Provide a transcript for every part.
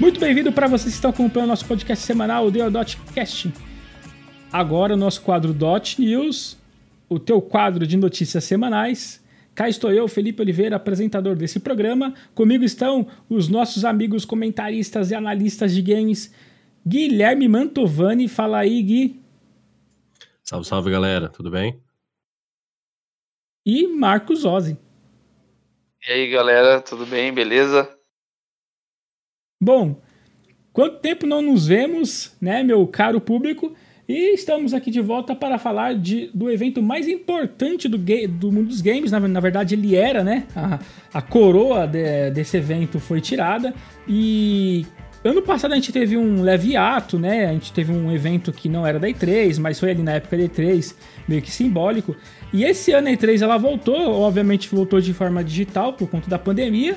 Muito bem-vindo para vocês que estão acompanhando nosso podcast semanal, o Deodotcast. Agora o nosso quadro Dot News, o teu quadro de notícias semanais. Cá estou eu, Felipe Oliveira, apresentador desse programa. Comigo estão os nossos amigos comentaristas e analistas de games, Guilherme Mantovani. Fala aí, Gui. Salve, salve, galera. Tudo bem? E Marcos Ozzi. E aí, galera, tudo bem? Beleza? Bom, quanto tempo não nos vemos, né, meu caro público? E estamos aqui de volta para falar de, do evento mais importante do, do mundo dos games. Na, na, verdade, ele era, né? A, a coroa de, desse evento foi tirada. E ano passado a gente teve um leve ato, né? A gente teve um evento que não era da E3, mas foi ali na época da E3, meio que simbólico. E esse ano a E3 ela voltou, obviamente voltou de forma digital por conta da pandemia.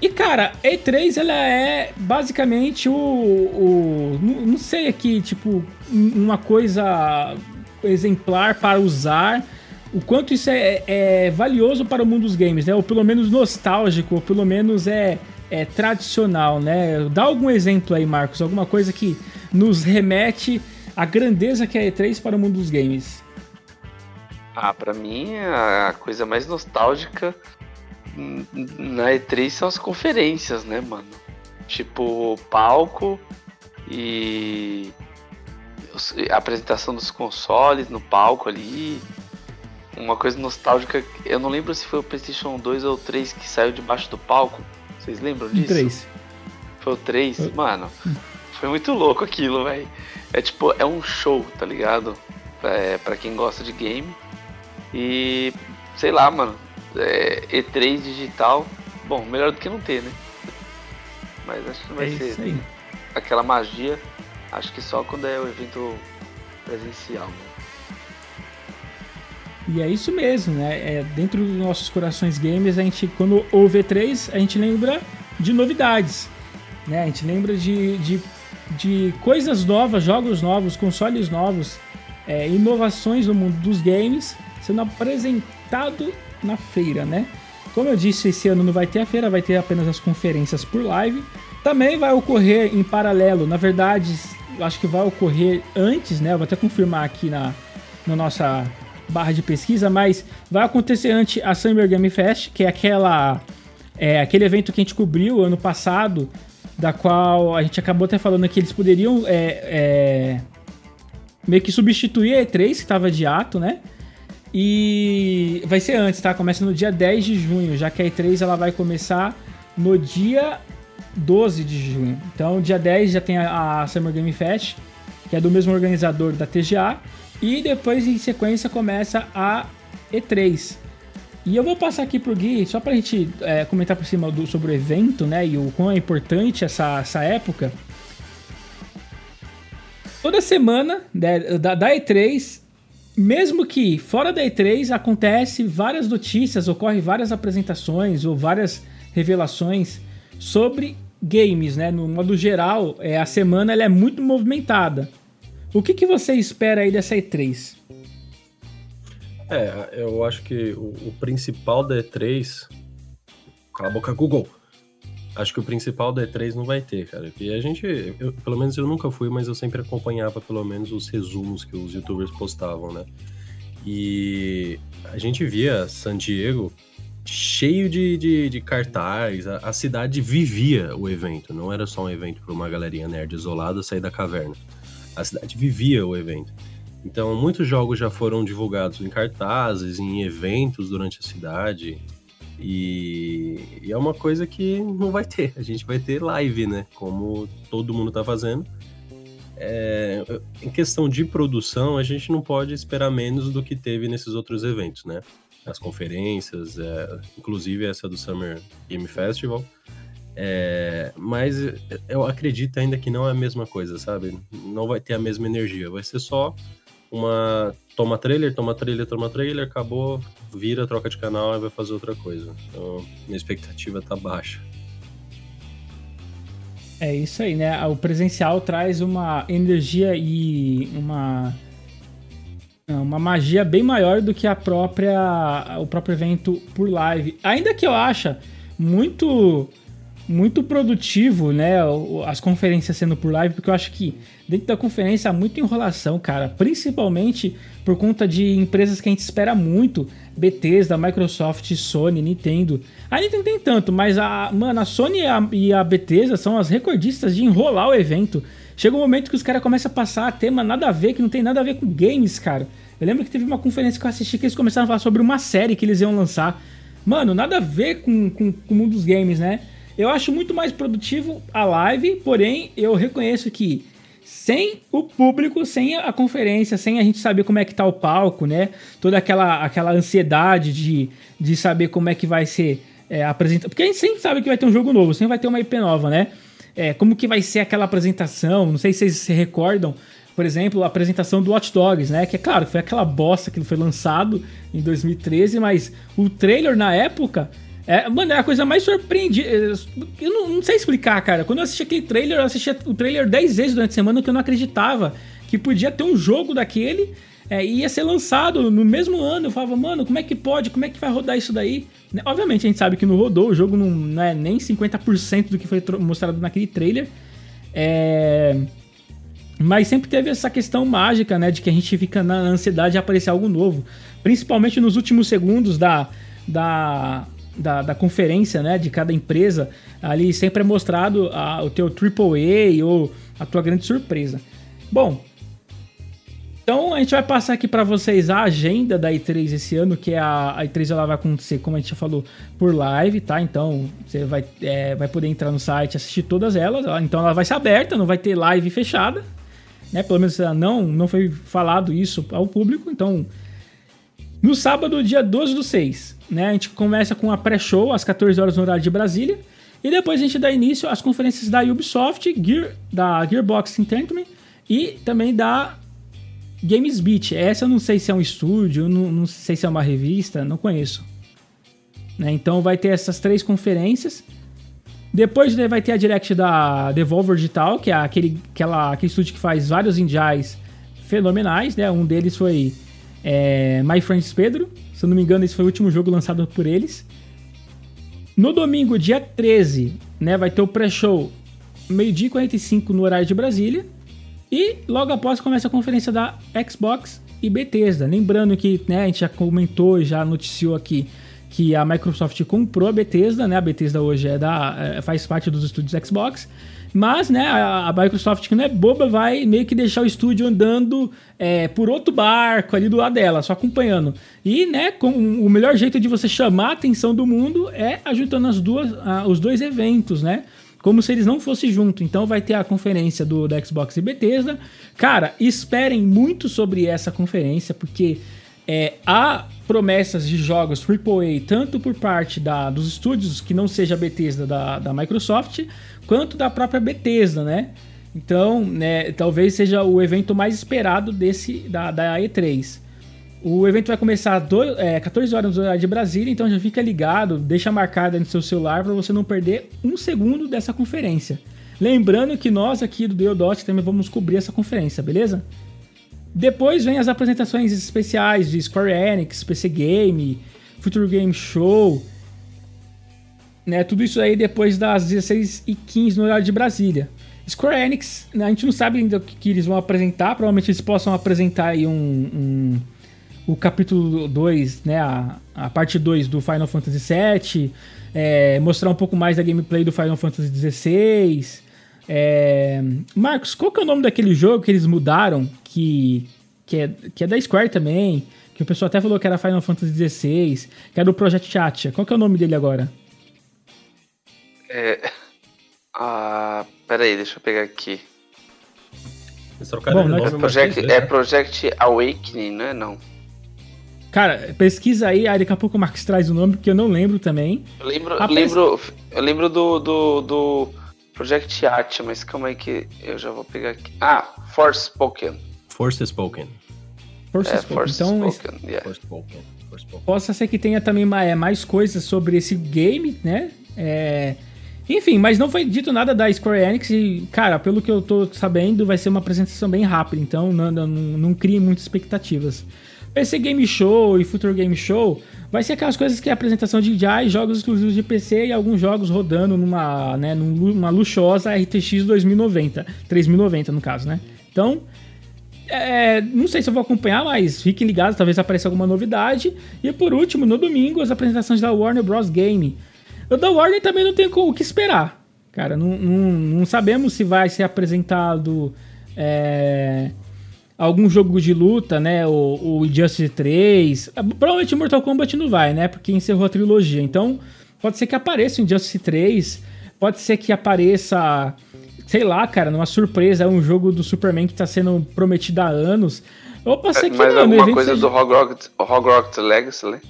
E cara, E3 ela é basicamente o, o não sei aqui, tipo, uma coisa exemplar para usar. O quanto isso é, é, valioso para o mundo dos games, né? Ou pelo menos nostálgico, ou pelo menos é, é tradicional, né? Dá algum exemplo aí, Marcos, alguma coisa que nos remete à grandeza que é a E3 para o mundo dos games. Ah, para mim a coisa mais nostálgica na E3 são as conferências, né, mano? Tipo, palco e a apresentação dos consoles no palco ali. Uma coisa nostálgica, eu não lembro se foi o PlayStation 2 ou 3 que saiu debaixo do palco. Vocês lembram disso? 3. Foi o 3? Mano, foi muito louco aquilo, velho. É tipo, é um show, tá ligado? É, pra quem gosta de game. E sei lá, mano é, E3 digital, bom, melhor do que não ter, né? Mas acho que não vai é ser aquela magia. Acho que só quando é o evento presencial. Né? E é isso mesmo, né? É, dentro dos nossos corações gamers, a gente, quando ouve E3, a gente lembra de novidades. Né? A gente lembra de, de, de coisas novas, jogos novos, consoles novos, é, inovações no mundo dos games sendo apresentado na feira, né? Como eu disse, esse ano não vai ter a feira, vai ter apenas as conferências por live. Também vai ocorrer em paralelo, na verdade, acho que vai ocorrer antes, né? Vou até confirmar aqui na, na nossa barra de pesquisa, mas vai acontecer antes a Summer Game Fest, que é aquela é, aquele evento que a gente cobriu ano passado, da qual a gente acabou até falando que eles poderiam é, é, meio que substituir a E3, que estava de ato, né? E vai ser antes, tá? Começa no dia 10 de junho, já que a E3 ela vai começar no dia 12 de junho. Então, dia 10 já tem a, Summer Game Fest, que é do mesmo organizador da TGA, e depois em sequência começa a E3. E eu vou passar aqui pro Gui, só pra gente é, comentar por cima do, sobre o evento, né, e o quão é importante essa, essa época. Toda semana né, da, da E3 mesmo que fora da E3 acontece várias notícias, ocorre várias apresentações ou várias revelações sobre games, né? No modo geral, é, a semana ela é muito movimentada. O que, que você espera aí dessa E3? É, eu acho que o, o principal da E3. Cala a boca, Google. Acho que o principal da E3 não vai ter, cara. E a gente, eu, pelo menos eu nunca fui, mas eu sempre acompanhava pelo menos os resumos que os youtubers postavam, né? E a gente via San Diego cheio de, de, de cartaz, a, a, cidade vivia o evento, não era só um evento para uma galerinha nerd isolada sair da caverna. A cidade vivia o evento. Então, muitos jogos já foram divulgados em cartazes, em eventos durante a cidade. E, e, é uma coisa que não vai ter. A gente vai ter live, né? Como todo mundo tá fazendo. É, em questão de produção, a gente não pode esperar menos do que teve nesses outros eventos, né? As conferências, é, inclusive essa do Summer Game Festival. É, mas eu acredito ainda que não é a mesma coisa, sabe? Não vai ter a mesma energia. Vai ser só uma toma trailer, toma trailer, toma trailer, acabou, vira, troca de canal e vai fazer outra coisa. Então, minha expectativa tá baixa. É isso aí, né? O presencial traz uma energia e uma uma magia bem maior do que a própria o próprio evento por live. Ainda que eu acha muito muito produtivo, né? As conferências sendo por live, porque eu acho que dentro da conferência há muita enrolação, cara. Principalmente por conta de empresas que a gente espera muito. Bethesda, Microsoft, Sony, Nintendo. A Nintendo tem tanto, mas a, mano, a Sony e a, e a Bethesda são as recordistas de enrolar o evento. Chega um momento que os caras começam a passar tema nada a ver, que não tem nada a ver com games, cara. Eu lembro que teve uma conferência que eu assisti que eles começaram a falar sobre uma série que eles iam lançar. Mano, nada a ver com, com, com o mundo dos games, né? Eu acho muito mais produtivo a live, porém eu reconheço que sem o público, sem a conferência, sem a gente saber como é que tá o palco, né? Toda aquela, aquela ansiedade de, de saber como é que vai ser é, apresentação. Porque a gente sempre sabe que vai ter um jogo novo, sempre vai ter uma IP nova, né? É, como que vai ser aquela apresentação? Não sei se vocês se recordam, por exemplo, a apresentação do Watch Dogs, né? Que é claro, foi aquela bosta que foi lançado em 2013, mas o trailer na época é, mano, é a coisa mais surpreendente. Eu não, não, sei explicar, cara. Quando eu assisti aquele trailer, eu assisti o trailer 10 vezes durante a semana que eu não acreditava que podia ter um jogo daquele é, e ia ser lançado no mesmo ano. Eu falava, mano, como é que pode? Como é que vai rodar isso daí? Né, obviamente a gente sabe que não rodou, o jogo não, não é nem 50% do que foi mostrado naquele trailer. É. Mas sempre teve essa questão mágica, né? De que a gente fica na ansiedade de aparecer algo novo. Principalmente nos últimos segundos da, da, da, da, conferência, né, de cada empresa, ali sempre é mostrado a, o teu AAA ou a tua grande surpresa. Bom, então a gente vai passar aqui para vocês a agenda da E3 esse ano, que é a, a, E3 ela vai acontecer, como a gente já falou, por live, tá? Então você vai, é, vai poder entrar no site assistir todas elas. Então ela vai ser aberta, não vai ter live fechada, né? Pelo menos não, não foi falado isso ao público. Então, no sábado, dia 12 do 6, né? A gente começa com a pré-show às 14 horas no horário de Brasília. E depois a gente dá início às conferências da Ubisoft, Gear, da Gearbox Entertainment e também da Games Beat. Essa eu não sei se é um estúdio, não, não sei se é uma revista, não conheço. Né? Então vai ter essas três conferências. Depois vai ter a direct da Devolver Digital, que é aquele, aquela, aquele estúdio que faz vários indies fenomenais. Né? Um deles foi é, My Friends Pedro, se eu não me engano, esse foi o último jogo lançado por eles. No domingo, dia 13, né, vai ter o pré-show meio-dia e 45 no horário de Brasília. E logo após começa a conferência da Xbox e Bethesda. Lembrando que né, a gente já comentou, já noticiou aqui que a Microsoft comprou a Bethesda, né? A Bethesda hoje é da, é, faz parte dos estúdios Xbox. Mas, né, a, Microsoft, que não é boba, vai meio que deixar o estúdio andando é, por outro barco ali do lado dela, só acompanhando. E, né, com, o melhor jeito de você chamar a atenção do mundo é ajuntando as duas, a, os dois eventos, né? Como se eles não fossem juntos. Então vai ter a conferência do, do Xbox e Bethesda. Cara, esperem muito sobre essa conferência, porque é, há promessas de jogos AAA, tanto por parte da, dos estúdios que não seja a Bethesda da, da Microsoft, quanto da própria Bethesda, né? Então, né, talvez seja o evento mais esperado desse da, da E3. O evento vai começar às é, 14 horas no horário de Brasília, então já fica ligado, deixa marcado no seu celular para você não perder um segundo dessa conferência. Lembrando que nós aqui do Deodot também vamos cobrir essa conferência, beleza? Depois vem as apresentações especiais de Square Enix, PC Game, Future Game Show, né, tudo isso aí depois das 16h15 no horário de Brasília. Square Enix, né, a gente não sabe ainda o que, que, eles vão apresentar, provavelmente eles possam apresentar aí um, um o capítulo 2, né, a, a parte 2 do Final Fantasy VII, é, mostrar um pouco mais da gameplay do Final Fantasy XVI. É... Marcos, qual que é o nome daquele jogo que eles mudaram, que, que, é, que é da Square também, que o pessoal até falou que era Final Fantasy XVI, que era do Project Chacha. Qual que é o nome dele agora? É. Ah, pera aí, deixa eu pegar aqui. Bom, nome, é, Project, é Project Awakening, não é não? Cara, pesquisa aí, aí daqui a pouco o Marcos traz o nome, porque eu não lembro também. Eu lembro, lembro, eu lembro do, do, do Project Art, mas calma aí que eu já vou pegar aqui. Ah, Force Spoken. Force Spoken. Force é, Spoken. Então, Spoken, yeah. Force Spoken. Possa ser que tenha também mais, mais coisas sobre esse game, né? É, enfim, mas não foi dito nada da Square Enix e, cara, pelo que eu tô sabendo, vai ser uma apresentação bem rápida, então não, não, não crie muitas expectativas. PC Game Show e Future Game Show vai ser aquelas coisas que é apresentação de DJI, jogos exclusivos de PC e alguns jogos rodando numa, né, numa luxuosa RTX 2090, 3090 no caso, né? Então, é, não sei se eu vou acompanhar, mas fiquem ligados, talvez apareça alguma novidade. E por último, no domingo, as apresentações da Warner Bros. Game. O da Warner também não tem o que esperar. Cara, não, não, não sabemos se vai ser apresentado é, algum jogo de luta, né? O, o Injustice 3. Provavelmente Mortal Kombat não vai, né? Porque encerrou a trilogia. Então, pode ser que apareça o Injustice 3. Pode ser que apareça sei lá, cara, numa surpresa, é um jogo do Superman que tá sendo prometido há anos. Ou pode ser que Mas não, alguma coisa seja... do Hogwarts, Hogwarts Legacy, né?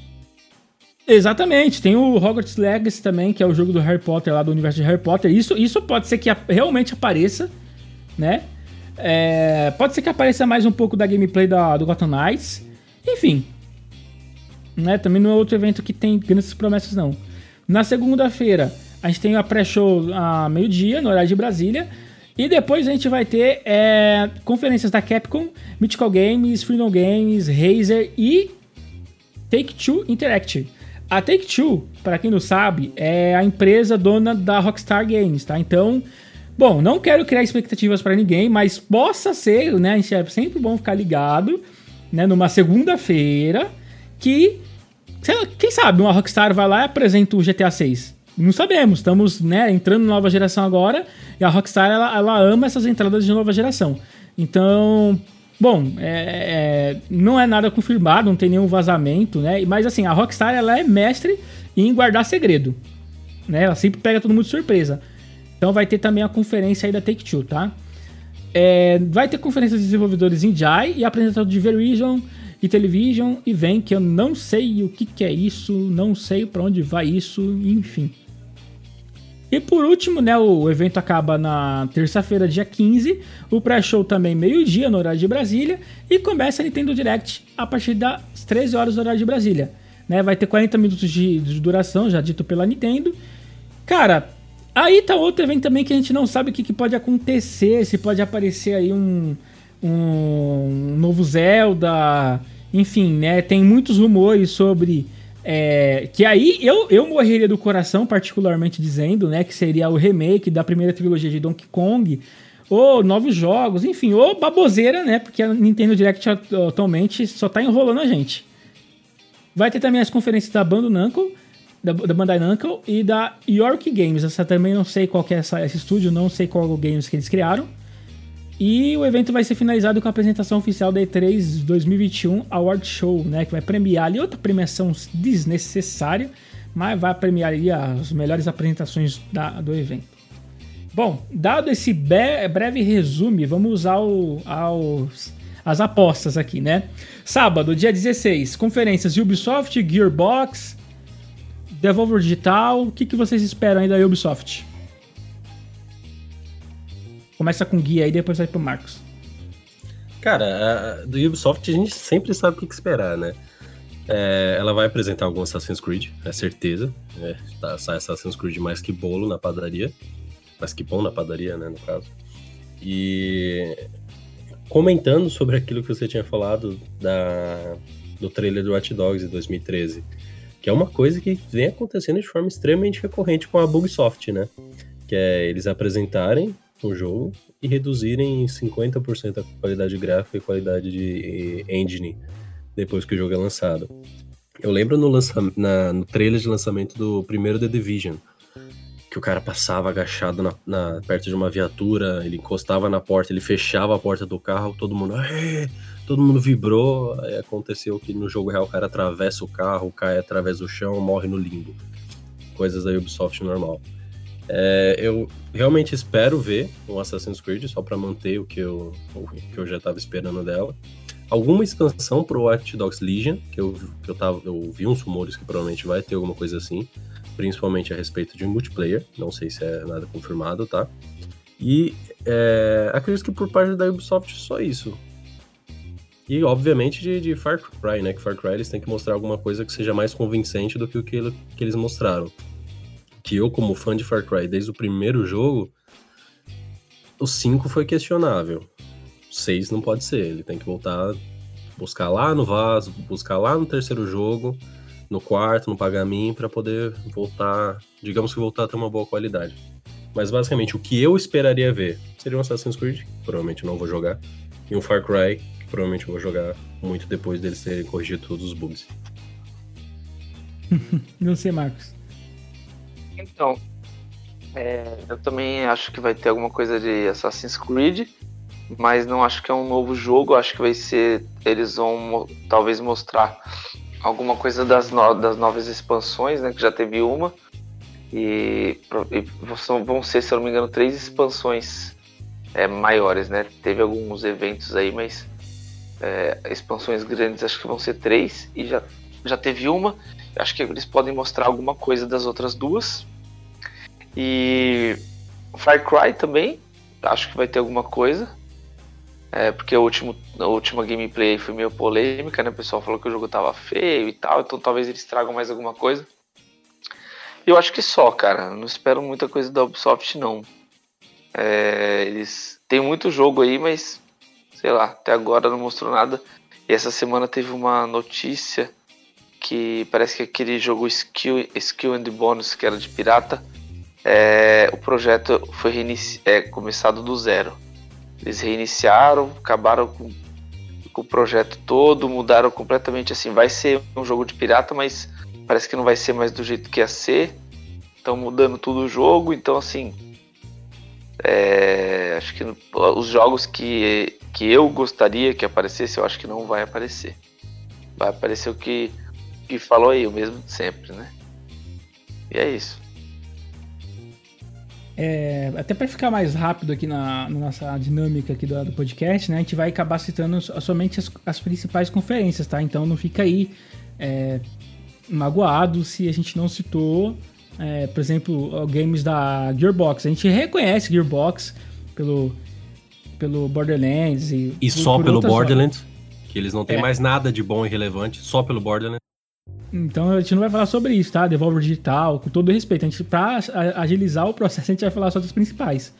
Exatamente, tem o Hogwarts Legacy também, que é o jogo do Harry Potter lá do universo de Harry Potter. Isso, isso pode ser que realmente apareça, né? É, pode ser que apareça mais um pouco da gameplay da, do Gotham Knights. Enfim. Né? Também não é outro evento que tem grandes promessas, não. Na segunda-feira, a gente tem a pré-show a meio-dia, no horário de Brasília. E depois a gente vai ter é, conferências da Capcom, Mythical Games, Freedom Games, Razer e Take-Two Interactive. A Take-Two, para quem não sabe, é a empresa dona da Rockstar Games, tá? Então, bom, não quero criar expectativas para ninguém, mas possa ser, né? A gente é sempre bom ficar ligado, né? Numa segunda-feira, que, lá, quem sabe, uma Rockstar vai lá e apresenta o GTA 6 não sabemos, estamos né, entrando na nova geração agora e a Rockstar ela, ela ama essas entradas de nova geração. Então, bom, é, é, não é nada confirmado, não tem nenhum vazamento, né? Mas assim, a Rockstar ela é mestre em guardar segredo, né? Ela sempre pega todo mundo de surpresa. Então vai ter também a conferência aí da Take-Two, tá? É, vai ter conferência de desenvolvedores em Jai e apresentação de Verizon e Television e vem que eu não sei o que, que é isso, não sei para onde vai isso, enfim. E por último, né, o evento acaba na terça-feira, dia 15. O pré-show também meio-dia no horário de Brasília. E começa a Nintendo Direct a partir das 13 horas no horário de Brasília. Né, vai ter 40 minutos de, de duração, já dito pela Nintendo. Cara, aí tá outro evento também que a gente não sabe o que, que pode acontecer. Se pode aparecer aí um, um novo Zelda. Enfim, né? Tem muitos rumores sobre é, que aí eu, eu morreria do coração, particularmente dizendo, né? Que seria o remake da primeira trilogia de Donkey Kong, ou novos jogos, enfim, ou baboseira, né? Porque a Nintendo Direct atualmente só tá enrolando a gente. Vai ter também as conferências da Bando Namco, da, da Bandai Namco e da York Games. Essa também não sei qual é essa, esse estúdio, não sei qual games que eles criaram. E o evento vai ser finalizado com a apresentação oficial da E3 2021 Award Show, né? Que vai premiar ali outra premiação desnecessária, mas vai premiar ali as melhores apresentações da, do evento. Bom, dado esse breve resumo, vamos ao, aos, as apostas aqui, né? Sábado, dia 16, conferências Ubisoft, Gearbox, Devolver Digital. O que, que vocês esperam aí da Ubisoft? Começa com guia aí, depois vai pro Marcos. Cara, do Ubisoft a gente sempre sabe o que esperar, né? É, ela vai apresentar algum Assassin's Creed, é certeza. É, tá, sai Assassin's Creed mais que bolo na padaria. Mais que pão na padaria, né, no caso. E comentando sobre aquilo que você tinha falado da, do trailer do Watch Dogs de 2013, que é uma coisa que vem acontecendo de forma extremamente recorrente com a Bugsoft, né? Que é eles apresentarem um jogo e reduzirem em 50% a qualidade gráfica e qualidade de engine depois que o jogo é lançado. Eu lembro no, lança na, no trailer de lançamento do primeiro The Division, que o cara passava agachado na, na, perto de uma viatura, ele encostava na porta, ele fechava a porta do carro, todo mundo, todo mundo vibrou. Aconteceu que no jogo real o cara atravessa o carro, cai através do chão, morre no limbo. Coisas da Ubisoft normal. É, eu realmente espero ver um Assassin's Creed só para manter o que eu, o que eu já estava esperando dela. Alguma expansão pro Watch Dogs Legion, que eu, que eu, tava, eu vi uns rumores que provavelmente vai ter alguma coisa assim, principalmente a respeito de multiplayer, não sei se é nada confirmado, tá? E é, acredito que por parte da Ubisoft só isso. E obviamente de, de, Far Cry, né? Que Far Cry eles têm que mostrar alguma coisa que seja mais convincente do que o que, que eles mostraram que eu, como fã de Far Cry desde o primeiro jogo, o 5 foi questionável. O 6 não pode ser, ele tem que voltar buscar lá no vaso, buscar lá no terceiro jogo, no quarto, no pagamin, para poder voltar, digamos que voltar a ter uma boa qualidade. Mas basicamente o que eu esperaria ver seria um Assassin's Creed, que provavelmente não vou jogar, e um Far Cry, que provavelmente eu vou jogar muito depois deles terem corrigido todos os bugs. não sei, Marcos. Então, é, eu também acho que vai ter alguma coisa de Assassin's Creed, mas não acho que é um novo jogo. Acho que vai ser. Eles vão talvez mostrar alguma coisa das, no, das novas expansões, né? Que já teve uma. E, e vão ser, se eu não me engano, três expansões é, maiores, né? Teve alguns eventos aí, mas é, expansões grandes acho que vão ser três. E já, já teve uma. Acho que eles podem mostrar alguma coisa das outras duas. E Far Cry também, acho que vai ter alguma coisa. É, porque o último, a última gameplay foi meio polêmica, né? O pessoal falou que o jogo tava feio e tal, então talvez eles tragam mais alguma coisa. Eu acho que só, cara. Não espero muita coisa da Ubisoft, não. É, eles têm muito jogo aí, mas sei lá, até agora não mostrou nada. E essa semana teve uma notícia que parece que aquele jogo Skill, Skill and Bonus, que era de pirata, é, o projeto foi é, começado do zero. Eles reiniciaram, acabaram com, com, o projeto todo, mudaram completamente assim. Vai ser um jogo de pirata, mas parece que não vai ser mais do jeito que ia ser. Estão mudando tudo o jogo, então assim. É, acho que os jogos que, que eu gostaria que aparecesse, eu acho que não vai aparecer. Vai aparecer o que, que falou aí, o mesmo de sempre, né? E é isso. É, até para ficar mais rápido aqui na, na, nossa dinâmica aqui do, do, podcast, né? A gente vai acabar citando somente as, as principais conferências, tá? Então não fica aí é, magoado se a gente não citou, é, por exemplo, games da Gearbox. A gente reconhece Gearbox pelo, pelo Borderlands e... E só pelo Borderlands, que eles não têm é. mais nada de bom e relevante, só pelo Borderlands. Então a gente não vai falar sobre isso, tá? Devolver digital, com todo respeito. A gente, pra agilizar o processo, a gente vai falar só dos principais.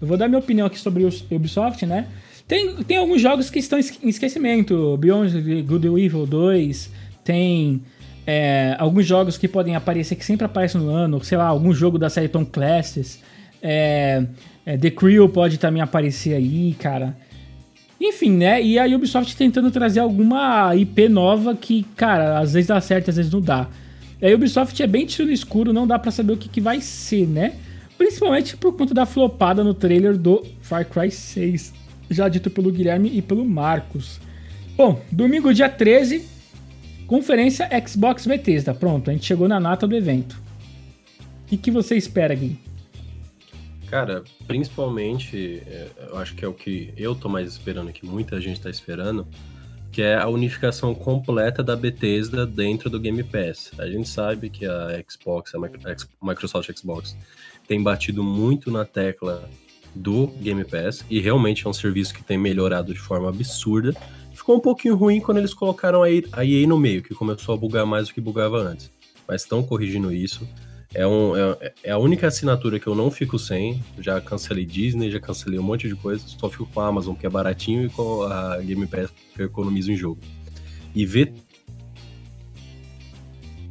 Eu vou dar minha opinião aqui sobre o Ubisoft, né? Tem, tem alguns jogos que estão em esquecimento. Beyond Good and Evil 2, tem é, alguns jogos que podem aparecer, que sempre aparecem no ano, sei lá, algum jogo da série Tom Classes. É, é, The Crew pode também aparecer aí, cara. Enfim, né? E a Ubisoft tentando trazer alguma IP nova que, cara, às vezes dá certo, às vezes não dá. A Ubisoft é bem tiro no escuro, não dá para saber o que, que vai ser, né? Principalmente por conta da flopada no trailer do Far Cry 6, já dito pelo Guilherme e pelo Marcos. Bom, domingo dia 13, conferência Xbox Bethesda. Pronto, a gente chegou na nata do evento. O que, que você espera, Gui? Cara, principalmente, é, eu acho que é o que eu tô mais esperando, que muita gente tá esperando, que é a unificação completa da Bethesda dentro do Game Pass. A gente sabe que a Xbox, a Microsoft Xbox, tem batido muito na tecla do Game Pass e realmente é um serviço que tem melhorado de forma absurda. Ficou um pouquinho ruim quando eles colocaram a EA no meio, que começou a bugar mais do que bugava antes. Mas estão corrigindo isso. É, um, é, é, a única assinatura que eu não fico sem. Já cancelei Disney, já cancelei um monte de coisa. Só fico com a Amazon, que é baratinho, e com a Game Pass, que eu economizo em jogo. E ver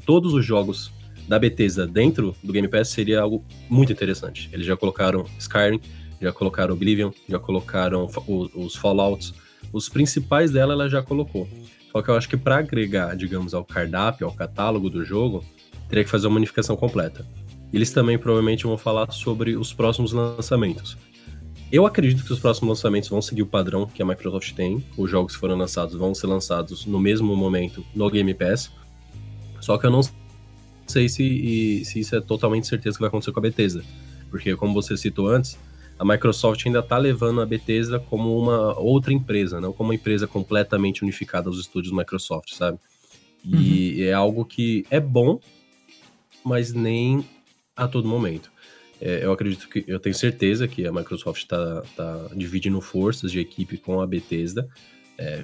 todos os jogos da Bethesda dentro do Game Pass seria algo muito interessante. Eles já colocaram Skyrim, já colocaram Oblivion, já colocaram os Fallouts. Os principais dela ela já colocou. Só que eu acho que para agregar, digamos, ao cardápio, ao catálogo do jogo, teria que fazer uma unificação completa. Eles também provavelmente vão falar sobre os próximos lançamentos. Eu acredito que os próximos lançamentos vão seguir o padrão que a Microsoft tem. Os jogos que foram lançados vão ser lançados no mesmo momento no Game Pass. Só que eu não sei se, se isso é totalmente certeza que vai acontecer com a Bethesda. Porque, como você citou antes, a Microsoft ainda está levando a Bethesda como uma outra empresa, não como uma empresa completamente unificada aos estúdios Microsoft, sabe? E uhum. é algo que é bom, mas nem a todo momento. É, eu acredito que, eu tenho certeza que a Microsoft está tá dividindo forças de equipe com a Bethesda. É,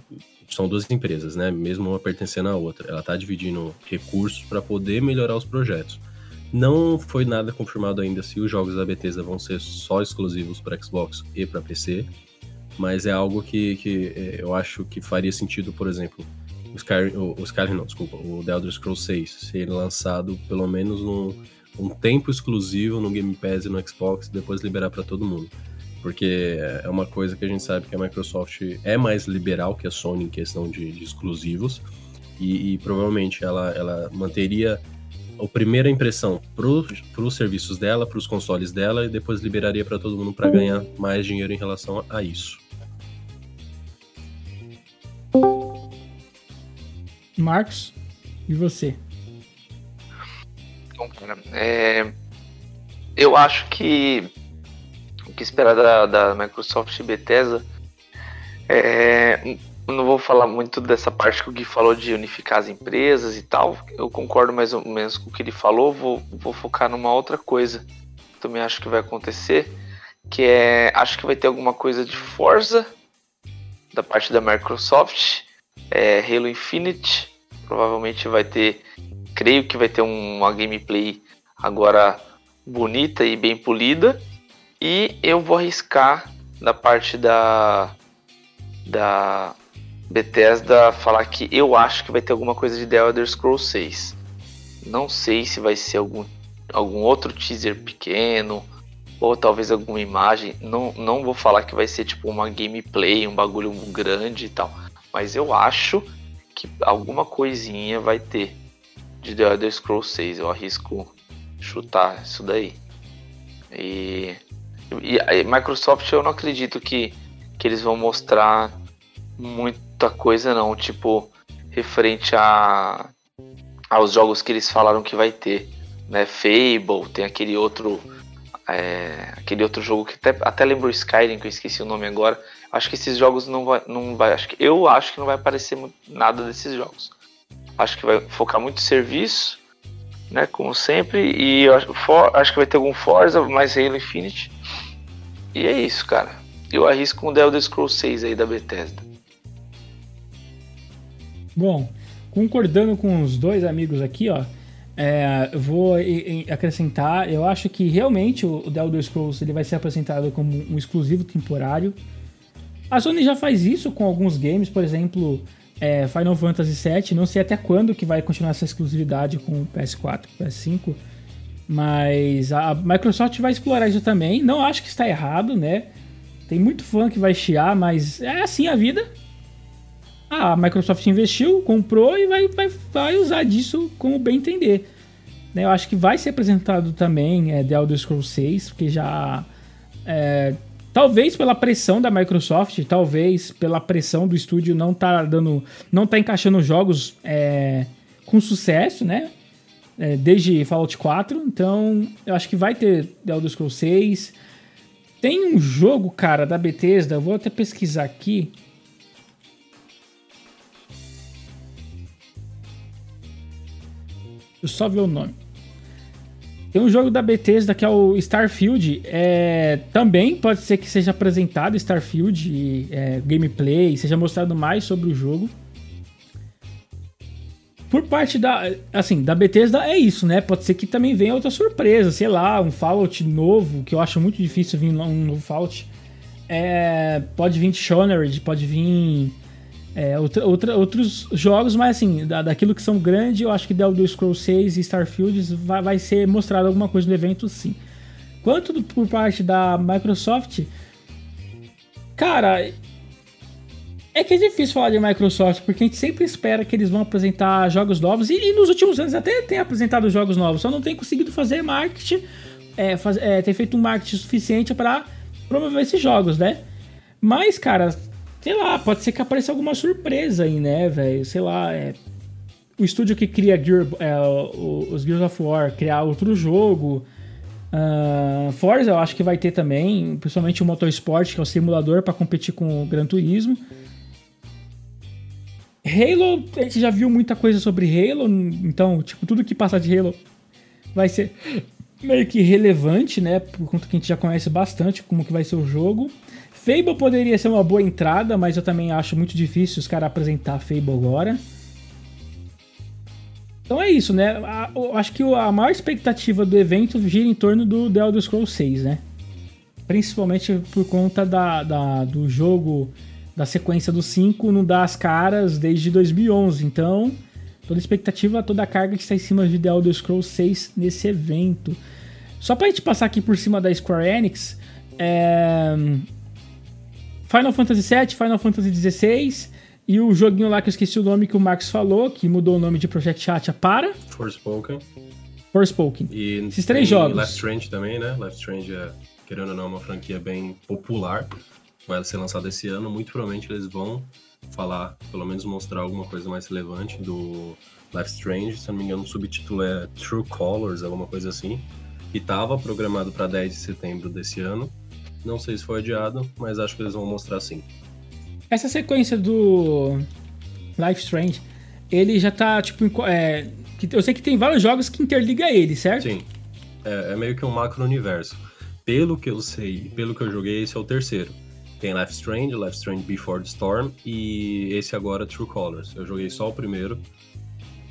são duas empresas, né? Mesmo uma pertencendo à outra. Ela está dividindo recursos para poder melhorar os projetos. Não foi nada confirmado ainda se os jogos da Bethesda vão ser só exclusivos para Xbox e para PC. mas é algo que, que é, eu acho que faria sentido, por exemplo, o Skyrim, o, o Skyrim não, desculpa, o The Elder Scrolls 6 ser lançado pelo menos num um tempo exclusivo no Game Pass e no Xbox e depois liberar para todo mundo. Porque é uma coisa que a gente sabe que a Microsoft é mais liberal que a Sony em questão de, de exclusivos e, e, provavelmente ela, ela manteria a primeira impressão para os serviços dela, para os consoles dela e depois liberaria para todo mundo para ganhar mais dinheiro em relação a isso. Marcos, e você? Bom, cara, é... eu acho que o que esperar da, da Microsoft e Bethesda é... não vou falar muito dessa parte que o Gui falou de unificar as empresas e tal. Eu concordo mais ou menos com o que ele falou. Vou, vou focar numa outra coisa. Também acho que vai acontecer. Que é. Acho que vai ter alguma coisa de Forza da parte da Microsoft. É, Halo Infinite. Provavelmente vai ter creio que vai ter uma gameplay agora bonita e bem polida. E eu vou arriscar da parte da da Bethesda falar que eu acho que vai ter alguma coisa de The Elder Scrolls 6. Não sei se vai ser algum, algum outro teaser pequeno ou talvez alguma imagem. Não, não vou falar que vai ser tipo uma gameplay, um bagulho grande e tal. Mas eu acho que alguma coisinha vai ter de The Elder Scrolls 6. Eu arrisco chutar isso daí. E, e Microsoft eu não acredito que, que eles vão mostrar muita coisa não, tipo, referente a aos jogos que eles falaram que vai ter, né? Fable, tem aquele outro é, aquele outro jogo que até, até lembrou Skyrim, que eu esqueci o nome agora. Acho que esses jogos não vai, não vai acho que eu acho que não vai aparecer nada desses jogos. Acho que vai focar muito serviço, né? Como sempre. E acho, for, acho que vai ter algum Forza, mais Halo Infinite. E é isso, cara. Eu arrisco um The Elder Scrolls 6 aí da Bethesda. Bom, concordando com os dois amigos aqui, ó. É, eu vou acrescentar, eu acho que realmente o The Elder Scrolls ele vai ser apresentado como um exclusivo temporário. A Sony já faz isso com alguns games, por exemplo, é, Final Fantasy VII. Não sei até quando que vai continuar essa exclusividade com o PS4, PS5. Mas a Microsoft vai explorar isso também. Não acho que está errado, né? Tem muito fã que vai chiar, mas é assim a vida. Ah, a Microsoft investiu, comprou e vai, vai, vai usar disso como bem entender. Né, eu acho que vai ser apresentado também é, The Elder Scrolls 6, porque já é, Talvez pela pressão da Microsoft, talvez pela pressão do estúdio não tá dando, não tá encaixando jogos é, com sucesso, né? É, desde Fallout 4, então eu acho que vai ter The Elder Scrolls 6. Tem um jogo, cara, da Bethesda, eu vou até pesquisar aqui. Eu só ver o nome. Tem um jogo da Bethesda que é o Starfield. É, também pode ser que seja apresentado Starfield, é, gameplay, seja mostrado mais sobre o jogo. Por parte da, assim, da Bethesda é isso, né? Pode ser que também venha outra surpresa, sei lá, um Fallout novo, que eu acho muito difícil vir um novo Fallout. É, pode vir Dishonored, pode vir é, outra, outra, outros jogos, mas assim, da, daquilo que são grandes, eu acho que The Elder Scrolls 6 e Starfield vai, vai ser mostrado alguma coisa no evento, sim. Quanto do, por parte da Microsoft, cara, é que é difícil falar de Microsoft, porque a gente sempre espera que eles vão apresentar jogos novos, e, e nos últimos anos até tem apresentado jogos novos, só não tem conseguido fazer marketing, é, faz, é, ter feito um marketing suficiente para promover esses jogos, né? Mas, cara, Sei lá, pode ser que apareça alguma surpresa aí, né, velho? Sei lá, é. O estúdio que cria Gear, é, os Gears of War criar outro jogo. Uh, Forza eu acho que vai ter também, principalmente o Motorsport, que é o simulador para competir com o Gran Turismo. Halo, a gente já viu muita coisa sobre Halo, então, tipo, tudo que passar de Halo vai ser meio que relevante, né? Por conta que a gente já conhece bastante como que vai ser o jogo. Fable poderia ser uma boa entrada, mas eu também acho muito difícil os caras apresentar Fable agora. Então é isso, né? Eu acho que a maior expectativa do evento gira em torno do The Elder Scrolls 6, né? principalmente por conta da, da, do jogo, da sequência do 5, não dá as caras desde 2011. Então, toda a expectativa, toda a carga que está em cima de The Elder Scrolls 6 nesse evento. Só pra gente passar aqui por cima da Square Enix, é... Final Fantasy VII, Final Fantasy XVI e o joguinho lá que eu esqueci o nome que o Max falou, que mudou o nome de Project Chat para... Forspoken. Forspoken. E Esses três jogos. Left Strange também, né? Left Strange é, querendo ou não, uma franquia bem popular. Vai ser lançado esse ano. Muito provavelmente eles vão falar, pelo menos mostrar alguma coisa mais relevante do Life Strange. Se eu não me engano, o subtítulo é True Colors, alguma coisa assim. E estava programado para 10 de setembro desse ano. Não sei se foi adiado, mas acho que eles vão mostrar sim. Essa sequência do Life Strange, ele já tá, tipo, é, eu sei que tem vários jogos que interliga ele, certo? Sim. É, é meio que um macro universo. Pelo que eu sei, pelo que eu joguei, esse é o terceiro. Tem Life Strange, Life Strange Before the Storm e esse agora True Colors. Eu joguei só o primeiro.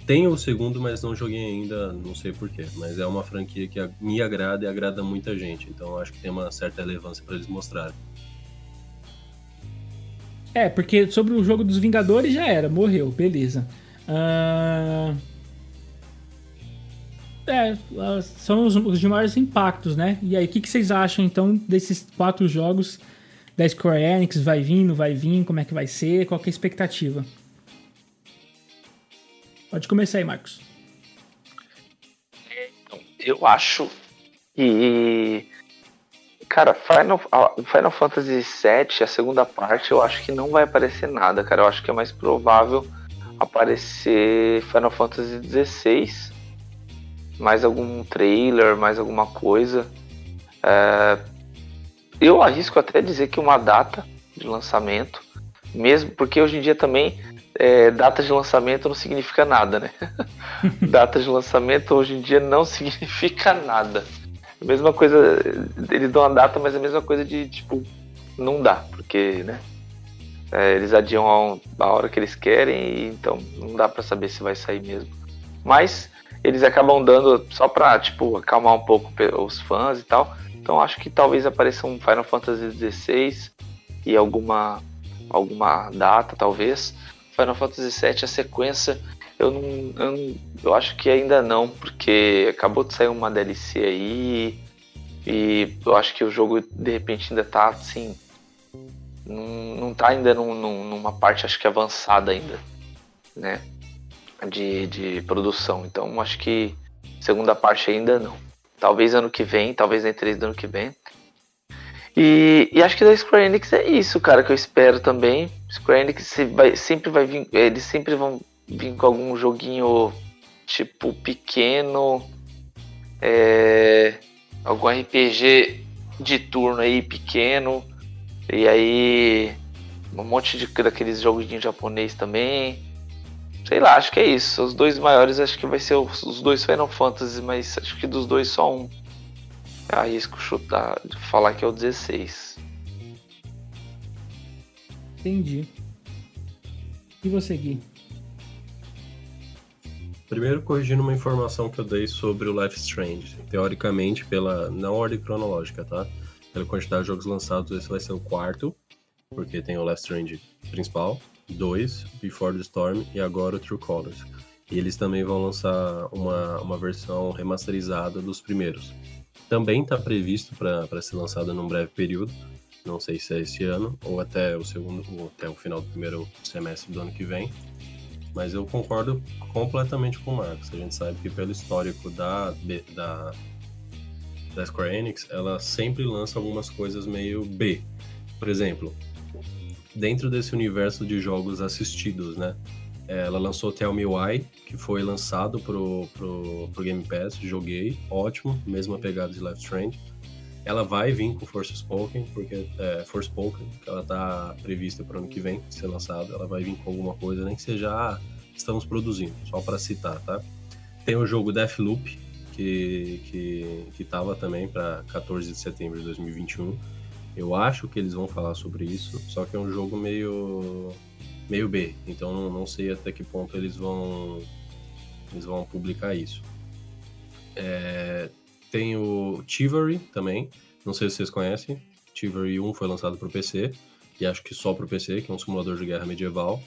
Tem o segundo, mas não joguei ainda, não sei porquê. Mas é uma franquia que me agrada e agrada muita gente. Então acho que tem uma certa relevância para eles mostrarem. É, porque sobre o jogo dos Vingadores já era, morreu, beleza. Uh... É, são os, os de maiores impactos, né? E aí, o que, que vocês acham então desses quatro jogos da Square Enix, vai vir, não vai vir, como é que vai ser, qual é a expectativa? Pode começar aí, Marcos. Eu acho que. Cara, Final, Final Fantasy VII, a segunda parte, eu acho que não vai aparecer nada, cara. Eu acho que é mais provável aparecer Final Fantasy XVI, mais algum trailer, mais alguma coisa. É, eu arrisco até dizer que uma data de lançamento, mesmo porque hoje em dia também é, data de lançamento não significa nada, né? data de lançamento hoje em dia não significa nada. A mesma coisa, eles dão a data, mas a mesma coisa de tipo, não dá, porque, né? É, eles adiam a, a, hora que eles querem, e, então não dá para saber se vai sair mesmo. Mas eles acabam dando só pra, tipo, acalmar um pouco os fãs e tal. Então acho que talvez apareça um Final Fantasy XVI e alguma, alguma data, talvez. Final Fantasy VII, a sequência, eu não, eu não, Eu acho que ainda não, porque acabou de sair uma DLC aí. E eu acho que o jogo de repente ainda tá assim. Não, não tá ainda num, numa parte, acho que avançada ainda, né? De, de produção. Então acho que segunda parte ainda não. Talvez ano que vem, talvez em 3 do ano que vem. E, e, acho que da Square Enix é isso, cara, que eu espero também. Square Enix vai, sempre vai vir. Eles sempre vão vir com algum joguinho tipo pequeno. É, algum RPG de turno aí pequeno. E aí. Um monte de daqueles joguinhos japonês também. Sei lá, acho que é isso. Os dois maiores acho que vai ser os, os dois Final Fantasy, mas acho que dos dois só um. Arrisco chutar, falar que é o 16. Entendi. E você, Gui? Primeiro, corrigindo uma informação que eu dei sobre o Life Strange. Teoricamente, pela não ordem cronológica, tá? Pela quantidade de jogos lançados, esse vai ser o quarto, porque tem o Life Strange principal, 2, Before the Storm e agora o True Colors. E eles também vão lançar uma, uma versão remasterizada dos primeiros. Também está previsto para ser lançada num breve período, não sei se é esse ano ou até o segundo, ou até o final do primeiro semestre do ano que vem. Mas eu concordo completamente com o Marcos. A gente sabe que pelo histórico da, da, da Square Enix, ela sempre lança algumas coisas meio B. Por exemplo, dentro desse universo de jogos assistidos, né? Ela lançou Tell Me Why, que foi lançado pro, pro, pro Game Pass, joguei, ótimo, mesma pegada de Life Strange. Ela vai vir com Force Spoken, porque é, Force Spoken, que ela tá prevista para ano que vem ser lançada, ela vai vir com alguma coisa, nem que seja ah, estamos produzindo, só para citar, tá? Tem o jogo Deathloop, que, que, que tava também para 14 de setembro de 2021 eu acho que eles vão falar sobre isso, só que é um jogo meio meio B, então não, não sei até que ponto eles vão eles vão publicar isso. É, tem o Chivalry também, não sei se vocês conhecem, Chivalry 1 foi lançado para o PC, e acho que só para o PC, que é um simulador de guerra medieval.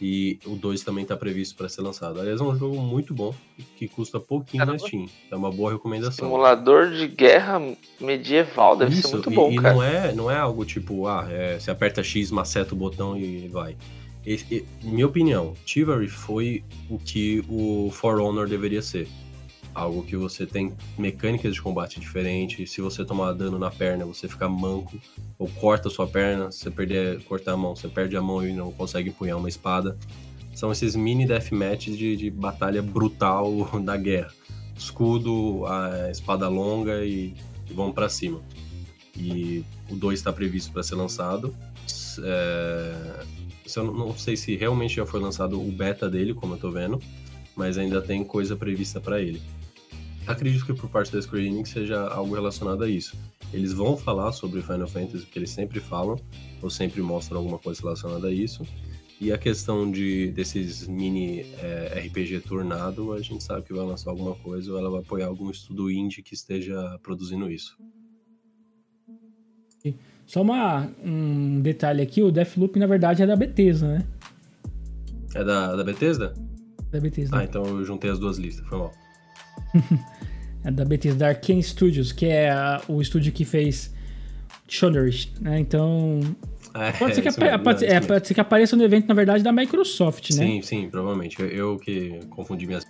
E o 2 também está previsto para ser lançado. Aliás, é um jogo muito bom, que custa pouquinho Caramba. na Steam. É uma boa recomendação. Simulador de guerra medieval, deve Isso, ser muito bom, e, cara. E não é, não é algo tipo, ah, é, você aperta X, maceta o botão e vai. E, e, minha opinião, Chivalry foi o que o For Honor deveria ser algo que você tem mecânicas de combate diferentes. Se você tomar dano na perna, você fica manco, ou corta sua perna, se você perder, cortar a mão, você perde a mão e não consegue empunhar uma espada. São esses mini deathmatches de, de batalha brutal da guerra. Escudo, a espada longa e, e vão para cima. E o 2 está previsto para ser lançado. É, eu não sei se realmente já foi lançado o beta dele, como eu tô vendo, mas ainda tem coisa prevista para ele acredito que por parte da Square Enix seja algo relacionado a isso. Eles vão falar sobre Final Fantasy, porque eles sempre falam, ou sempre mostram alguma coisa relacionada a isso. E a questão de desses mini é, RPG tornado, a gente sabe que vai lançar alguma coisa ou ela vai apoiar algum estudo indie que esteja produzindo isso. Só uma, um detalhe aqui, o Deathloop na verdade é da Bethesda, né? É da, da Bethesda? Da Bethesda. Ah, então eu juntei as duas listas, foi mal. é da Bethesda, da Arkane Studios, que é a, o estúdio que fez Shonerish, né? Então... É, pode, ser que mesmo, pode, é, pode ser que apareça no evento, na verdade, da Microsoft, né? Sim, sim, provavelmente. Eu, eu que confundi minhas...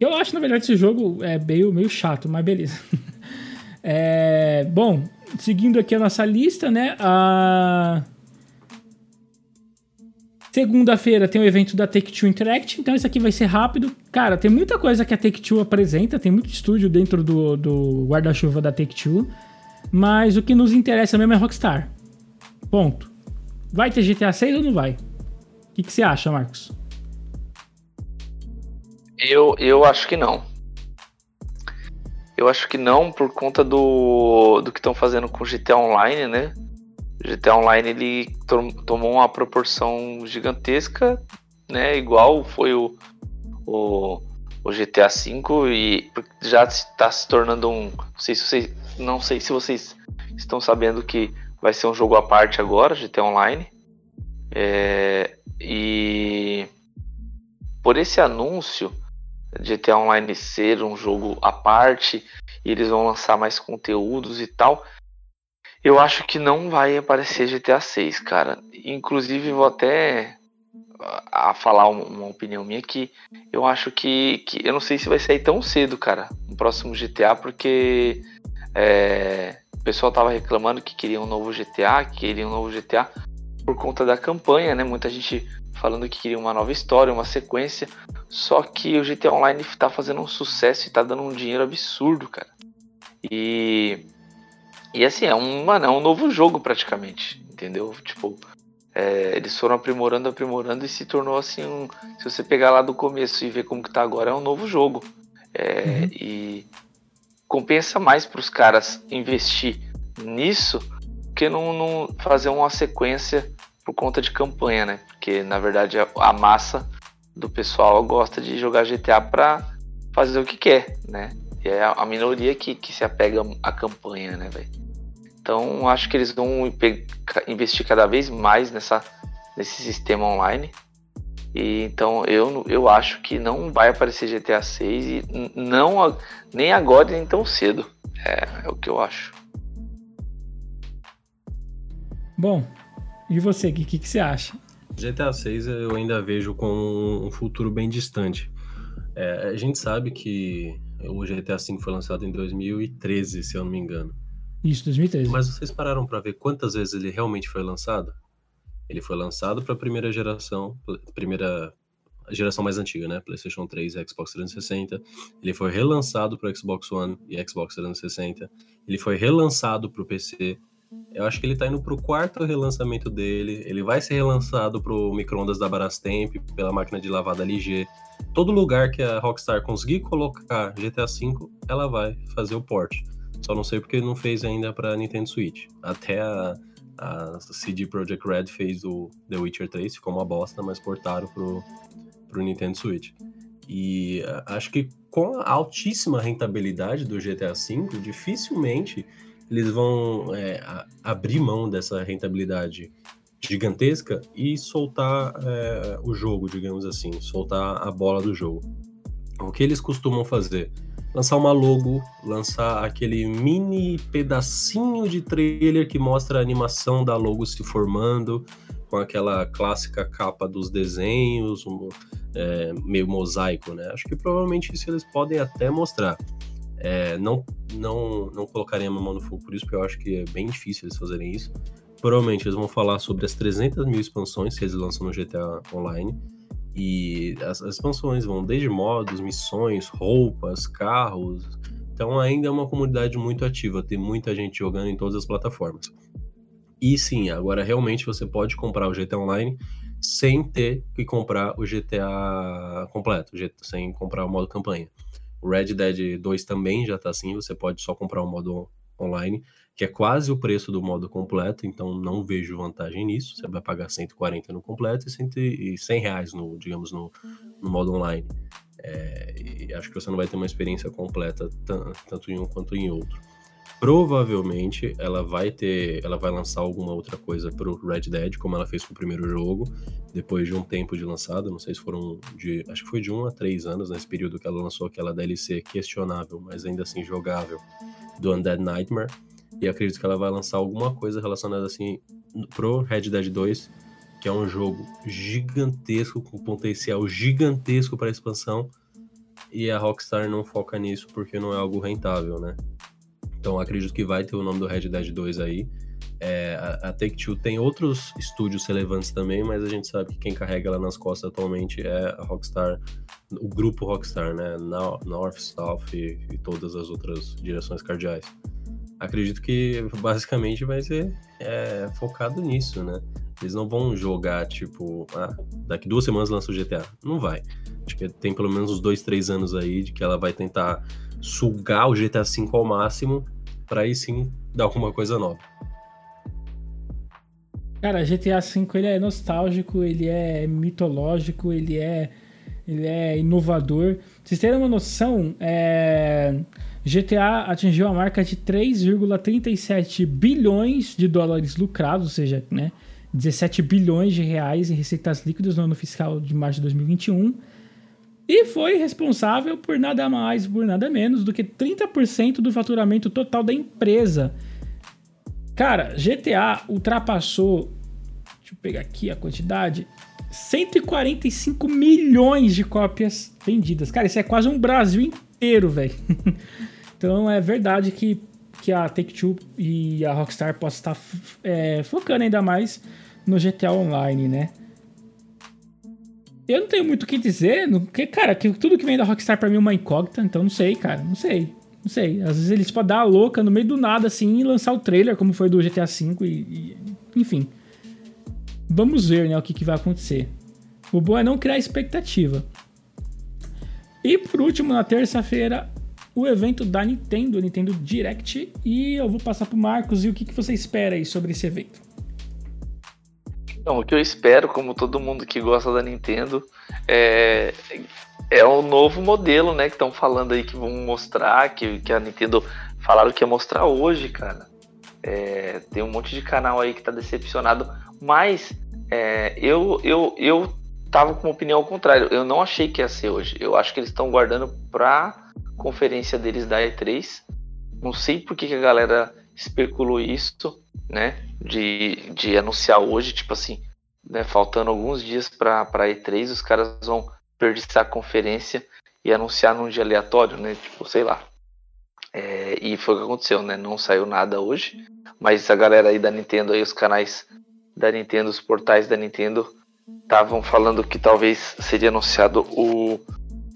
Eu acho, na verdade, esse jogo é meio, meio chato, mas beleza. é, bom, seguindo aqui a nossa lista, né? A... Segunda-feira tem o evento da Take-Two Interact, então isso aqui vai ser rápido. Cara, tem muita coisa que a Take-Two apresenta, tem muito estúdio dentro do, do guarda-chuva da Take-Two, mas o que nos interessa mesmo é Rockstar. Ponto. Vai ter GTA 6 ou não vai? O que, que você acha, Marcos? Eu, eu acho que não. Eu acho que não por conta do, do que estão fazendo com GTA Online, né? GTA Online ele tomou uma proporção gigantesca, né? Igual foi o, o, o GTA V e já está se tornando um. Não sei se vocês, não sei se vocês estão sabendo que vai ser um jogo à parte agora, GTA Online. É, e por esse anúncio GTA Online ser um jogo à parte e eles vão lançar mais conteúdos e tal, eu acho que não vai aparecer GTA 6, cara. Inclusive, vou até a falar uma opinião minha que eu acho que, que eu não sei se vai sair tão cedo, cara, no próximo GTA, porque é, o pessoal tava reclamando que queria um novo GTA, que queria um novo GTA por conta da campanha, né? Muita gente falando que queria uma nova história, uma sequência. Só que o GTA Online tá fazendo um sucesso e tá dando um dinheiro absurdo, cara. E e assim, é um, mano, é um novo jogo praticamente, entendeu? Tipo, é, eles foram aprimorando, aprimorando e se tornou assim um. Se você pegar lá do começo e ver como que tá agora, é um novo jogo. É, uhum. E compensa mais para os caras investir nisso que não, não, fazer uma sequência por conta de campanha, né? Porque na verdade a, massa do pessoal gosta de jogar GTA para fazer o que quer, né? E é a minoria que, que se apega à campanha, né, velho? Então, acho que eles vão investir cada vez mais nessa, nesse sistema online. E, então, eu, eu acho que não vai aparecer GTA 6 e não, nem agora nem tão cedo. É, é o que eu acho. Bom, e você, o que, que, que você acha? GTA 6 eu ainda vejo com um futuro bem distante. É, a gente sabe que o GTA V foi lançado em 2013, se eu não me engano. Isso, 2013. Mas vocês pararam para ver quantas vezes ele realmente foi lançado? Ele foi lançado para a primeira geração, primeira geração mais antiga, né? PlayStation 3 e Xbox 360. Ele foi relançado para Xbox One e Xbox 360. Ele foi relançado para o PC. Eu acho que ele está indo para o quarto relançamento dele. Ele vai ser relançado para o microondas da Brastemp, pela máquina de lavada LG. Todo lugar que a Rockstar conseguir colocar GTA V, ela vai fazer o port. Só não sei porque não fez ainda para Nintendo Switch. Até a, a CD Projekt Red fez o The Witcher 3, ficou uma bosta, mas portaram pro, pro Nintendo Switch. E acho que com a altíssima rentabilidade do GTA V, dificilmente eles vão é, abrir mão dessa rentabilidade gigantesca e soltar é, o jogo, digamos assim, soltar a bola do jogo. O que eles costumam fazer? Lançar uma logo, lançar aquele mini pedacinho de trailer que mostra a animação da logo se formando, com aquela clássica capa dos desenhos, um, é, meio mosaico, né? Acho que provavelmente isso eles podem até mostrar. É, não, não, não colocarem a mão no fogo por isso, porque eu acho que é bem difícil eles fazerem isso. Provavelmente eles vão falar sobre as 300 mil expansões que eles lançam no GTA Online. E as, as expansões vão desde modos, missões, roupas, carros. Então ainda é uma comunidade muito ativa, tem muita gente jogando em todas as plataformas. E sim, agora realmente você pode comprar o GTA Online sem ter que comprar o GTA completo, sem comprar o modo campanha. O Red Dead 2 também já tá assim, você pode só comprar o modo online, que é quase o preço do modo completo, então não vejo vantagem nisso. Você vai pagar 140 no completo e 100 reais no, digamos, no, no modo online. É, e acho que você não vai ter uma experiência completa tanto em um quanto em outro. Provavelmente ela vai ter, ela vai lançar alguma outra coisa pro Red Dead, como ela fez com o primeiro jogo, depois de um tempo de lançado, não sei se foram de, acho que foi de um a três anos nesse período que ela lançou aquela DLC questionável, mas ainda assim jogável, do Undead Nightmare. E acredito que ela vai lançar alguma coisa relacionada assim pro Red Dead 2, que é um jogo gigantesco com potencial gigantesco para expansão. E a Rockstar não foca nisso porque não é algo rentável, né? Então acredito que vai ter o nome do Red Dead 2 aí. É, a, Take-Two tem outros estúdios relevantes também, mas a gente sabe que quem carrega ela nas costas atualmente é a Rockstar, o grupo Rockstar, né? North, South e, e todas as outras direções cardeais. Acredito que basicamente vai ser é, focado nisso, né? Eles não vão jogar, tipo, ah, daqui duas semanas lança o GTA. Não vai. Acho que tem pelo menos uns dois, três anos aí de que ela vai tentar sugar o GTA V ao máximo para aí sim dar alguma coisa nova. Cara, GTA V ele é nostálgico, ele é mitológico, ele é, ele é inovador. Pra vocês terem uma noção, é... GTA atingiu a marca de 3,37 bilhões de dólares lucrados, ou seja, né, 17 bilhões de reais em receitas líquidas no ano fiscal de março de 2021 e foi responsável por nada mais, por nada menos do que 30% do faturamento total da empresa. Cara, GTA ultrapassou, deixa eu pegar aqui a quantidade, 145 milhões de cópias vendidas. Cara, isso é quase um Brasil inteiro, velho. então é verdade que, que a Take-Two e a Rockstar possam estar é, focando ainda mais no GTA Online, né? Eu não tenho muito o que dizer, porque, cara, que, tudo que vem da Rockstar pra mim é uma incógnita, então não sei, cara, não sei. Não sei. Às vezes eles podem dar a louca no meio do nada, assim, e lançar o trailer, como foi do GTA V, e, e enfim. Vamos ver, né, o que, que vai acontecer. O bom é não criar expectativa. E por último, na terça-feira, o evento da Nintendo, Nintendo Direct, e eu vou passar pro Marcos e o que, que você espera aí sobre esse evento. Então, o que eu espero, como todo mundo que gosta da Nintendo, é, é um novo modelo, né? Que estão falando aí que vão mostrar, que, que a Nintendo falaram que ia mostrar hoje, cara. É, tem um monte de canal aí que tá decepcionado, mas é, eu, eu, eu tava com uma opinião ao contrário. Eu não achei que ia ser hoje. Eu acho que eles estão guardando pra conferência deles da E3. Não sei por que, que a galera especulou isso, né? De, de anunciar hoje, tipo assim, né, faltando alguns dias para E3, os caras vão desperdiçar a conferência e anunciar num dia aleatório, né? Tipo, sei lá. É, e foi o que aconteceu, né? Não saiu nada hoje, mas a galera aí da Nintendo, aí, os canais da Nintendo, os portais da Nintendo, estavam falando que talvez seria anunciado o,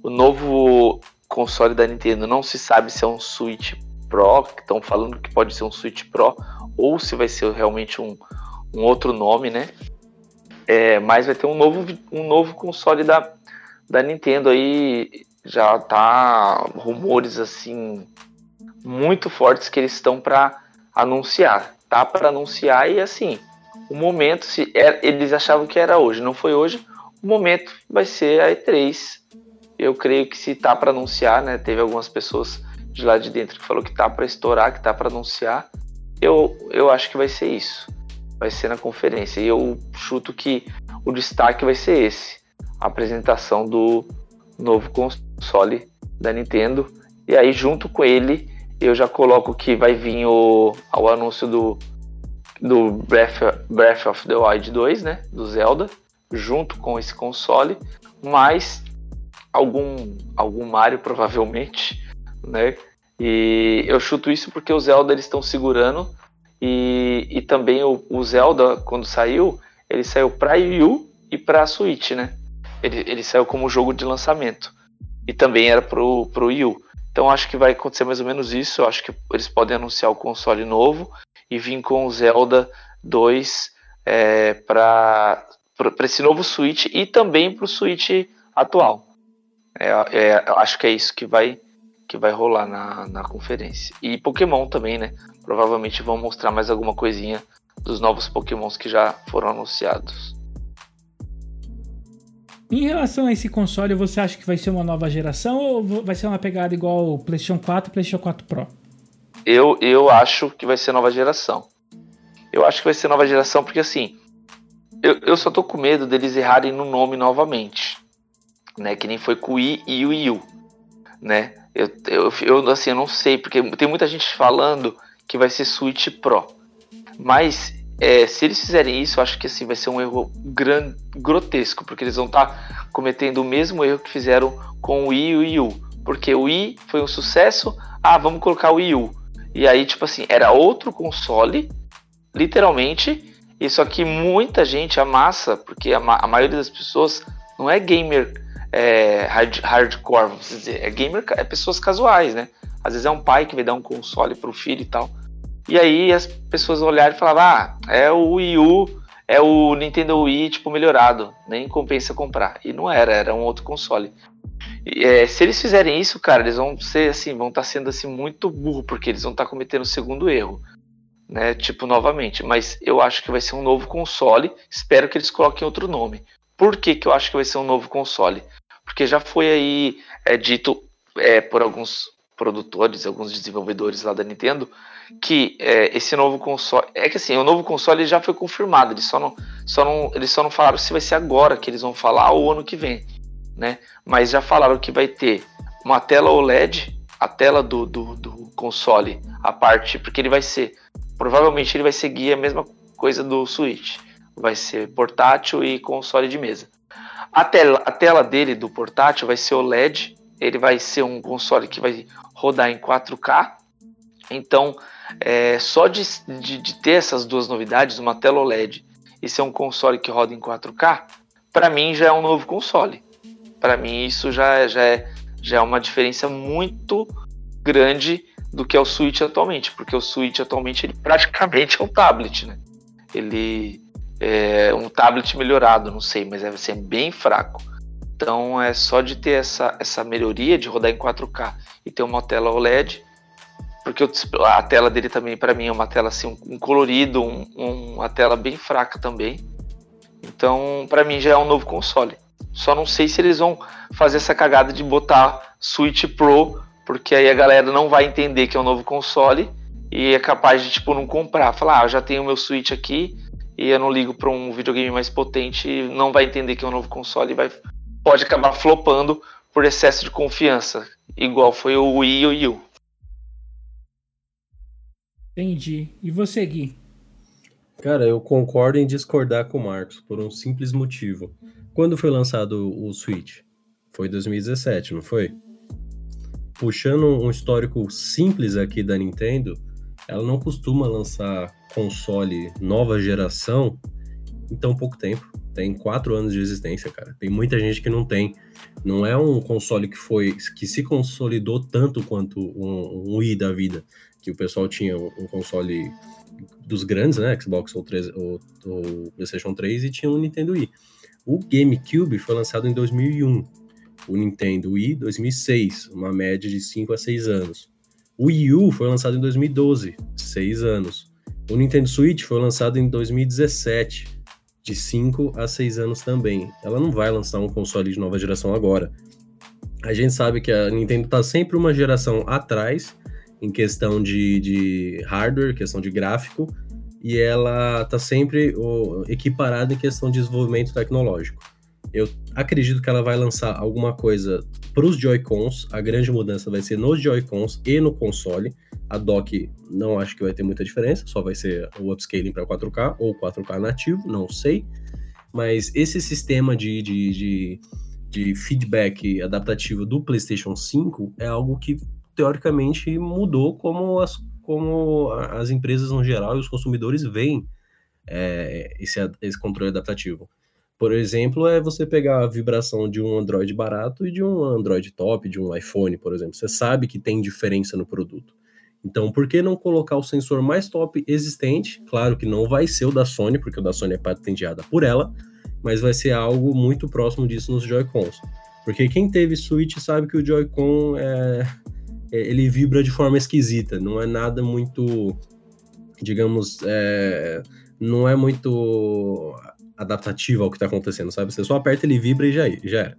o novo console da Nintendo. Não se sabe se é um Switch Pro, que estão falando que pode ser um Switch Pro, ou se vai ser realmente um, um outro nome, né? É, mas vai ter um novo, um novo console da, da Nintendo aí. Já tá rumores assim muito fortes que eles estão para anunciar. Tá para anunciar e assim, o momento, se é, eles achavam que era hoje, não foi hoje, o momento vai ser a E3. Eu creio que se tá para anunciar, né? Teve algumas pessoas de lá de dentro que falou que tá para estourar, que tá para anunciar. eu, eu acho que vai ser isso. Vai ser na conferência. E eu chuto que o destaque vai ser esse: a apresentação do novo console da Nintendo. E aí, junto com ele, eu já coloco que vai vir o, o anúncio do, do Breath, Breath of the Wild 2, né? Do Zelda, junto com esse console, mais algum, algum Mario, provavelmente, né? E eu chuto isso porque o Zelda eles estão segurando e, e também o, o, Zelda, quando saiu, ele saiu para Wii U e para Switch, né? Ele, ele saiu como jogo de lançamento e também era pro, pro Wii U. Então acho que vai acontecer mais ou menos isso. Eu acho que eles podem anunciar o console novo e vir com o Zelda 2 é, para esse novo Switch e também para o Switch atual. É, é, acho que é isso que vai que vai rolar na, na conferência. E Pokémon também, né? Provavelmente vão mostrar mais alguma coisinha dos novos Pokémons que já foram anunciados. Em relação a esse console, você acha que vai ser uma nova geração ou vai ser uma pegada igual o PlayStation 4 e PlayStation 4 Pro? Eu, eu acho que vai ser nova geração. Eu acho que vai ser nova geração porque assim, eu, eu só tô com medo deles errarem no nome novamente, né? Que nem foi com o I e o Wii U, né? Eu, eu, eu, assim, eu não sei, porque tem muita gente falando que vai ser Switch Pro. Mas é, se eles fizerem isso, eu acho que assim vai ser um erro gran, grotesco, porque eles vão estar tá cometendo o mesmo erro que fizeram com o Wii e o Wii U. Porque o Wii foi um sucesso, ah, vamos colocar o Wii U. E aí, tipo assim, era outro console, literalmente, e só que muita gente, a massa, porque a, a maioria das pessoas não é gamer é, hard, hardcore, vamos dizer, é gamer, é pessoas casuais, né? Às vezes é um pai que vai dar um console pro filho e tal. E aí as pessoas olharam e falavam, ah, é o Wii U, é o Nintendo Wii, tipo, melhorado, nem compensa comprar. E não era, era um outro console. E, é, se eles fizerem isso, cara, eles vão ser assim, vão estar tá sendo assim muito burro, porque eles vão estar tá cometendo o segundo erro. Né, tipo, novamente, mas eu acho que vai ser um novo console. Espero que eles coloquem outro nome. Por que, que eu acho que vai ser um novo console? Porque já foi aí é, dito é, por alguns produtores, alguns desenvolvedores lá da Nintendo, que é, esse novo console. É que assim, o novo console já foi confirmado, eles só, não, só não, eles só não falaram se vai ser agora que eles vão falar ou ano que vem. Né? Mas já falaram que vai ter uma tela OLED, a tela do, do, do console, a parte, porque ele vai ser. Provavelmente ele vai seguir a mesma coisa do Switch. Vai ser portátil e console de mesa. A tela, a tela dele do portátil vai ser OLED. Ele vai ser um console que vai rodar em 4K. Então, é, só de, de, de, ter essas duas novidades, uma tela OLED e ser um console que roda em 4K, para mim já é um novo console. Para mim isso já, já, é, já é uma diferença muito grande do que é o Switch atualmente, porque o Switch atualmente ele praticamente é um tablet, né? Ele é um tablet melhorado, não sei, mas deve ser bem fraco. Então é só de ter essa, essa melhoria de rodar em 4K e ter uma tela OLED, porque eu, a tela dele também para mim é uma tela assim um, colorido, um, um, uma tela bem fraca também. Então para mim já é um novo console. Só não sei se eles vão fazer essa cagada de botar Switch Pro, porque aí a galera não vai entender que é um novo console e é capaz de tipo não comprar, falar, ah, eu já tenho meu Switch aqui e eu não ligo para um videogame mais potente, não vai entender que é um novo console e vai pode acabar flopando por excesso de confiança, igual foi o Wii e o Wii U. Entendi. E você, Gui? Cara, eu concordo em discordar com o Marcos por um simples motivo. Quando foi lançado o Switch? Foi 2017, não foi? Puxando um histórico simples aqui da Nintendo, ela não costuma lançar console nova geração em tão pouco tempo. Tem quatro anos de existência, cara. Tem muita gente que não tem. Não é um console que foi que se consolidou tanto quanto um, um Wii da vida que o pessoal tinha um console dos grandes, né? Xbox ou, 3, ou, ou PlayStation 3 e tinha um Nintendo Wii. O GameCube foi lançado em 2001. O Nintendo Wii, 2006, uma média de 5 a 6 anos. O Wii U foi lançado em 2012, 6 anos. O Nintendo Switch foi lançado em 2017, de 5 a 6 anos também. Ela não vai lançar um console de nova geração agora. A gente sabe que a Nintendo está sempre uma geração atrás em questão de, de hardware, questão de gráfico, e ela está sempre oh, equiparada em questão de desenvolvimento tecnológico. Eu acredito que ela vai lançar alguma coisa para os Joy-Cons. A grande mudança vai ser nos Joy-Cons e no console. A dock não acho que vai ter muita diferença, só vai ser o upscaling para 4K ou 4K nativo, não sei. Mas esse sistema de, de, de, de feedback adaptativo do PlayStation 5 é algo que teoricamente mudou como as, como as empresas no geral e os consumidores veem é, esse, esse controle adaptativo. Por exemplo, é você pegar a vibração de um Android barato e de um Android top, de um iPhone, por exemplo. Você sabe que tem diferença no produto. Então, por que não colocar o sensor mais top existente? Claro que não vai ser o da Sony, porque o da Sony é patenteada por ela, mas vai ser algo muito próximo disso nos Joy-Cons. Porque quem teve Switch sabe que o Joy-Con é, é, ele vibra de forma esquisita, não é nada muito, digamos, é, não é muito adaptativo ao que está acontecendo, sabe? Você só aperta, ele vibra e já, já era.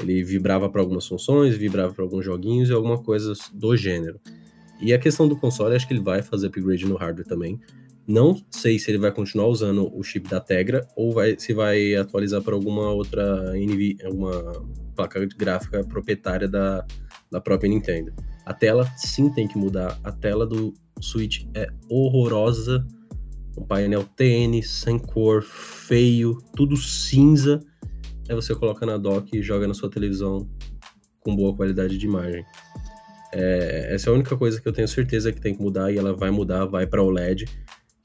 Ele vibrava para algumas funções, vibrava para alguns joguinhos e alguma coisa do gênero. E a questão do console, acho que ele vai fazer upgrade no hardware também. Não sei se ele vai continuar usando o chip da Tegra ou vai, se vai atualizar para alguma outra NV, alguma placa gráfica proprietária da, da própria Nintendo. A tela sim tem que mudar. A tela do Switch é horrorosa. Um painel TN, sem cor, feio, tudo cinza. Aí você coloca na dock e joga na sua televisão com boa qualidade de imagem. É, essa é a única coisa que eu tenho certeza que tem que mudar e ela vai mudar, vai para OLED.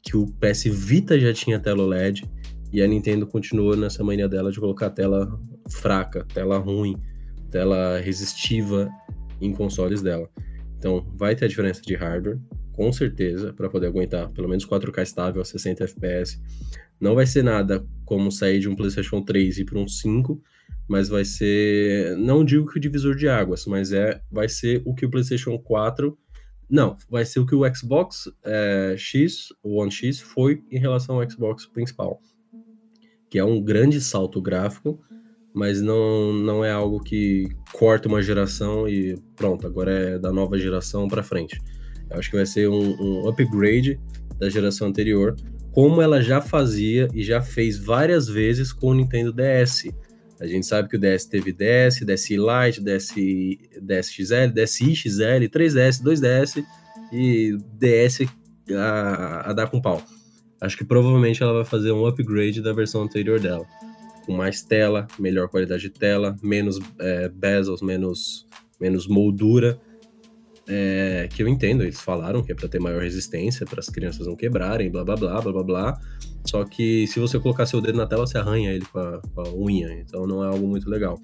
Que o PS Vita já tinha tela OLED e a Nintendo continuou nessa mania dela de colocar tela fraca, tela ruim, tela resistiva em consoles dela. Então, vai ter a diferença de hardware, com certeza, para poder aguentar pelo menos 4K estável a 60 FPS. Não vai ser nada como sair de um PlayStation 3 e para um 5, mas vai ser, não digo que o divisor de águas, mas é, vai ser o que o PlayStation 4, não, vai ser o que o Xbox é, X, o One X, foi em relação ao Xbox principal, que é um grande salto gráfico, mas não, não é algo que corta uma geração e pronto, agora é da nova geração para frente. Eu acho que vai ser um, um, upgrade da geração anterior, como ela já fazia e já fez várias vezes com o Nintendo DS. A gente sabe que o DS teve DS, DSi Lite, DS, DSXL, DSi XL, 3DS, 2DS e DS a, a dar com pau. Acho que provavelmente ela vai fazer um upgrade da versão anterior dela com mais tela, melhor qualidade de tela, menos é, bezels, menos, menos moldura. É, que eu entendo, eles falaram que é para ter maior resistência, para as crianças não quebrarem, blá blá blá blá blá blá. Só que se você colocar seu dedo na tela, você arranha ele com a, com a unha, então não é algo muito legal.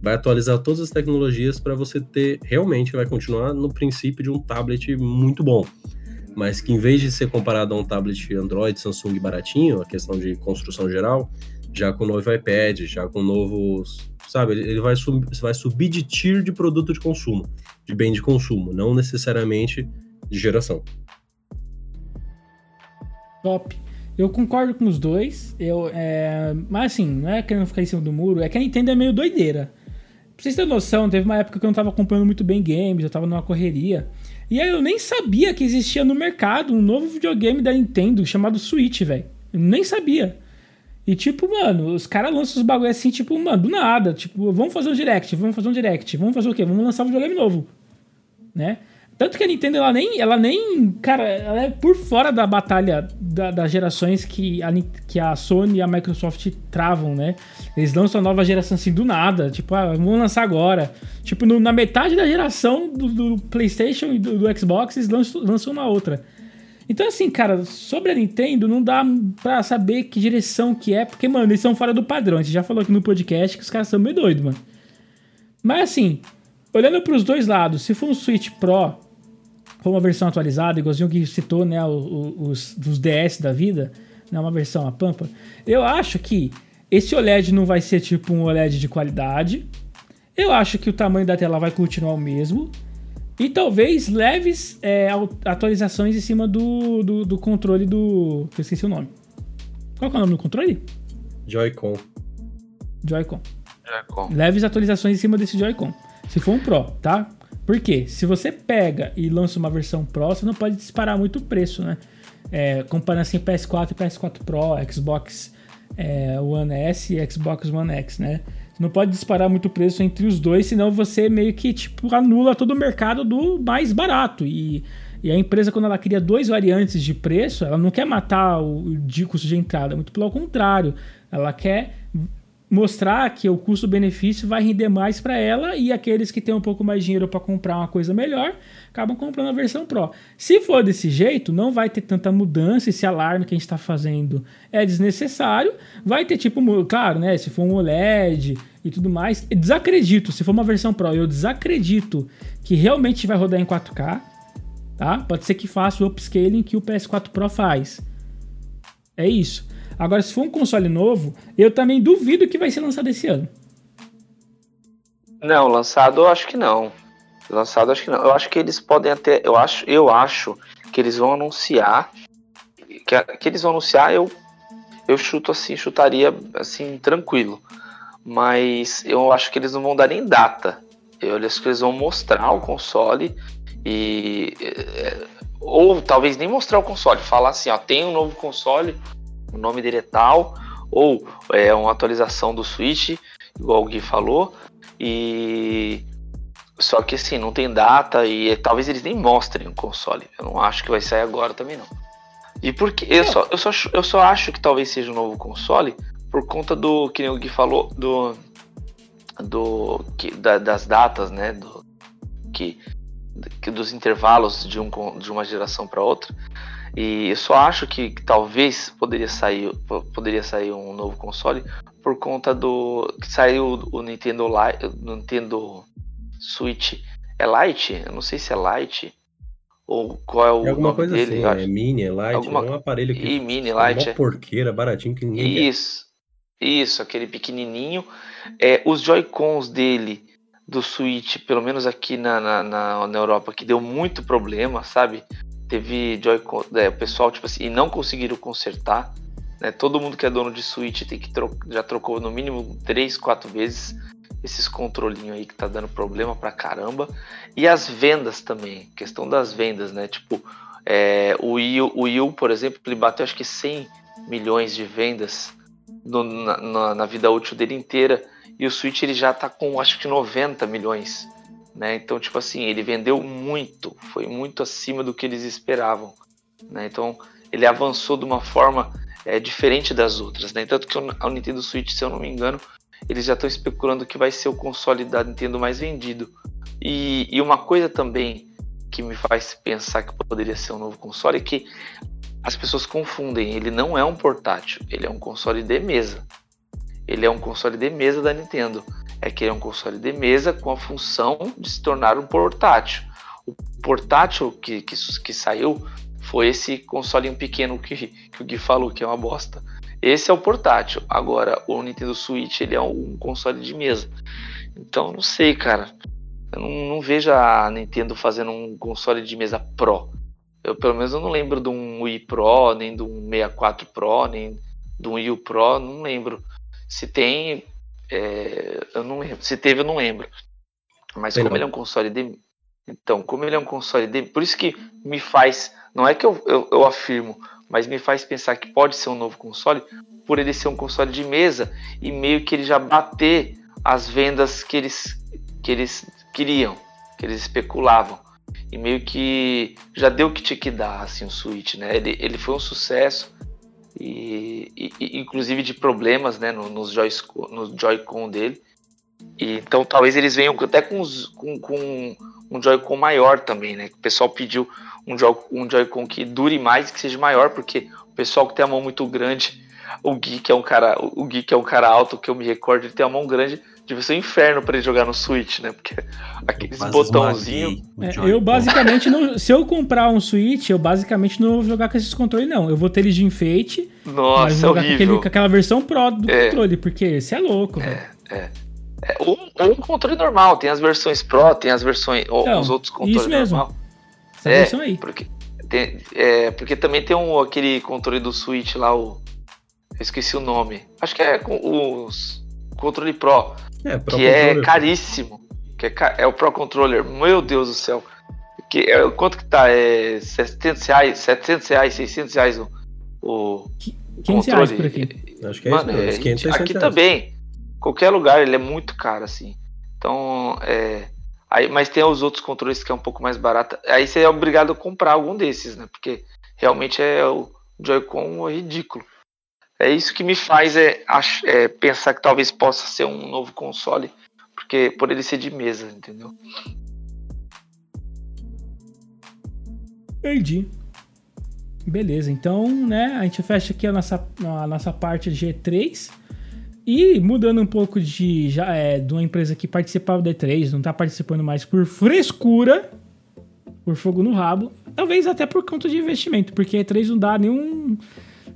Vai atualizar todas as tecnologias para você ter realmente vai continuar no princípio de um tablet muito bom mas que em vez de ser comparado a um tablet Android, Samsung baratinho, a questão de construção geral, já com o novo iPad, já com novos. Sabe, ele vai, sub, vai subir de tier de produto de consumo, de bem de consumo, não necessariamente de geração. Top. Eu concordo com os dois. Eu, é... Mas assim, não é querendo ficar em cima do muro, é que a Nintendo é meio doideira. Pra vocês terem noção, teve uma época que eu não tava acompanhando muito bem games, eu tava numa correria. E aí eu nem sabia que existia no mercado um novo videogame da Nintendo chamado Switch, velho. Nem sabia. E tipo, mano, os caras lançam os bagulho assim, tipo, mano, do nada. Tipo, vamos fazer um direct, vamos fazer um direct, vamos fazer o quê? Vamos lançar um videogame novo. Né? Tanto que a Nintendo, ela nem, ela nem, cara, ela é por fora da batalha da, das gerações que a, que a Sony e a Microsoft travam, né? Eles lançam a nova geração assim do nada, tipo, ah, vamos lançar agora. Tipo, no, na metade da geração do, do PlayStation e do, do Xbox, eles lançam, lançam uma outra. Então, assim, cara, sobre a Nintendo, não dá pra saber que direção que é, porque, mano, eles são fora do padrão. A gente já falou aqui no podcast que os caras são meio doidos, mano. Mas, assim, olhando pros dois lados, se for um Switch Pro, for uma versão atualizada, igualzinho que citou, né, os, os DS da vida, né, uma versão a pampa, eu acho que esse OLED não vai ser tipo um OLED de qualidade. Eu acho que o tamanho da tela vai continuar o mesmo. E talvez leves é, atualizações em cima do, do, do, controle do. Eu esqueci o nome. Qual é o nome do controle? Joy-Con. Joy-Con. Joy-Con. Leves atualizações em cima desse Joy-Con. Se for um Pro, tá? Por quê? Se você pega e lança uma versão Pro, você não pode disparar muito o preço, né? É, comparando assim PS4 e PS4 Pro, Xbox é, One S e Xbox One X, né? Você não pode disparar muito preço entre os dois, senão você meio que tipo anula todo o mercado do mais barato. E, e a empresa, quando ela cria dois variantes de preço, ela não quer matar o, de custo de entrada, muito pelo contrário. Ela quer mostrar que o custo-benefício vai render mais para ela e aqueles que têm um pouco mais de dinheiro para comprar uma coisa melhor acabam comprando a versão Pro. Se for desse jeito, não vai ter tanta mudança. Esse alarme que a gente está fazendo é desnecessário. Vai ter tipo, claro, né? Se for um OLED e tudo mais, desacredito. Se for uma versão Pro, eu desacredito que realmente vai rodar em 4K. Tá? Pode ser que faça o upscaling que o PS4 Pro faz. É isso. Agora, se for um console novo, eu também duvido que vai ser lançado esse ano. Não, lançado eu acho que não. Lançado acho que não. Eu acho que eles podem até. Eu acho, eu acho que eles vão anunciar. Que, que eles vão anunciar, eu, eu chuto assim, chutaria assim, tranquilo. Mas eu acho que eles não vão dar nem data. Eu acho que eles vão mostrar o console e. É, ou talvez nem mostrar o console, falar assim, ó, tem um novo console, o nome dele é tal, ou é uma atualização do Switch, igual o Gui falou, e só que assim, não tem data e talvez eles nem mostrem o console. Eu não acho que vai sair agora também não. E porque eu só, eu só, eu só acho que talvez seja um novo console por conta do que o Gui falou do do que, da, das datas, né, do que, que dos intervalos de um de uma geração para outra. E eu só acho que, que, talvez poderia sair, poderia sair um novo console por conta do que saiu o Nintendo Lite, o Nintendo Switch é Lite, eu não sei se é Lite ou qual é o é alguma nome coisa dele, assim, é Mini, é Lite, alguma... é um aparelho que e Mini, é uma porqueira, baratinho que ninguém Isso. Isso, aquele pequenininho. É, os Joy-Cons dele do Switch, pelo menos aqui na, na, na, na Europa, que deu muito problema, sabe? Teve Joy-Con, é, o pessoal, tipo assim, e não conseguiram consertar. Né? Todo mundo que é dono de Switch tem que tro já trocou no mínimo 3, 4 vezes esses controlinhos aí que tá dando problema pra caramba. E as vendas também, questão das vendas, né? Tipo, é, o, Wii, o Wii por exemplo, ele bateu acho que 100 milhões de vendas no, na, na, vida útil dele inteira. E o Switch ele já tá com acho que 90 milhões né? Então, tipo assim, ele vendeu muito, foi muito acima do que eles esperavam. Né? Então, ele avançou de uma forma é, diferente das outras. Né? Tanto que o Nintendo Switch, se eu não me engano, eles já estão especulando que vai ser o console da Nintendo mais vendido. E, e uma coisa também que me faz pensar que poderia ser um novo console é que as pessoas confundem. Ele não é um portátil, ele é um console de mesa. Ele é um console de mesa da Nintendo é que ele é um console de mesa com a função de se tornar um portátil. O portátil que, que, que saiu foi esse consolinho pequeno que, que o Gui falou, que é uma bosta. Esse é o portátil. Agora, o Nintendo Switch ele é um console de mesa. Então, não sei, cara. Eu não, não vejo a Nintendo fazendo um console de mesa Pro. Eu, pelo menos, eu não lembro de um Wii Pro, nem de um 64 Pro, nem de um Wii U Pro. Não lembro. Se tem, é, eu não lembro. Se teve, eu não lembro. Mas como ele é um console de. Então, como ele é um console de. Por isso que me faz. Não é que eu, eu, eu afirmo, mas me faz pensar que pode ser um novo console por ele ser um console de mesa e meio que ele já bater as vendas que eles, que eles queriam, que eles especulavam. E meio que já deu o que tinha que dar, assim, o Switch, né? Ele, ele foi um sucesso e, e, inclusive de problemas né, no, nos Joy-Con no Joy dele. E, então talvez eles venham até com, os, com, com um Joy-Con maior também, né? O pessoal pediu um, Joy, um Joy-Con que dure mais que seja maior, porque o pessoal que tem a mão muito grande, o que é um cara, o que é um cara alto, que eu me recordo, ele tem a mão grande, Devia ser um inferno para ele jogar no Switch, né? Porque aqueles botãozinhos. É, eu basicamente não. Se eu comprar um Switch, eu basicamente não vou jogar com esses controles, não. Eu vou ter eles de enfeite. Nossa, mas vou jogar com, aquele, com, aquela versão Pro do é, controle, porque esse é louco, velho. É, é. é ou, um controle normal, tem as versões Pro, tem as versões. Então, os outros controles isso mesmo. normal. Essa é, versão aí. Porque, tem, é, porque também tem um, aquele controle do Switch lá, o. Eu esqueci o nome. Acho que é com os controle Pro. É, Pro que é caríssimo. que é, é o Pro Controller. Meu Deus do céu. Que, é, quanto que tá? É 700 reais, 700 reais, 600 reais o, o 500 reais por aqui. Acho que é Mano, isso, é, 500, Aqui reais. também. Qualquer lugar, ele é muito caro, assim. Então, é... Aí, mas tem os outros controles que é um pouco mais barato. Aí você é obrigado a comprar algum desses, né? Porque realmente é o Joy-Con é ridículo. É isso que me faz é, é, pensar que talvez possa ser um novo console, porque por ele ser de mesa, entendeu? Entendi. Beleza, então, né, a gente fecha aqui a nossa, a nossa parte G3. E mudando um pouco de já é, de uma empresa que participava do E3, não tá participando mais por frescura, por fogo no rabo, talvez até por conta de investimento, porque E3 não dá nenhum,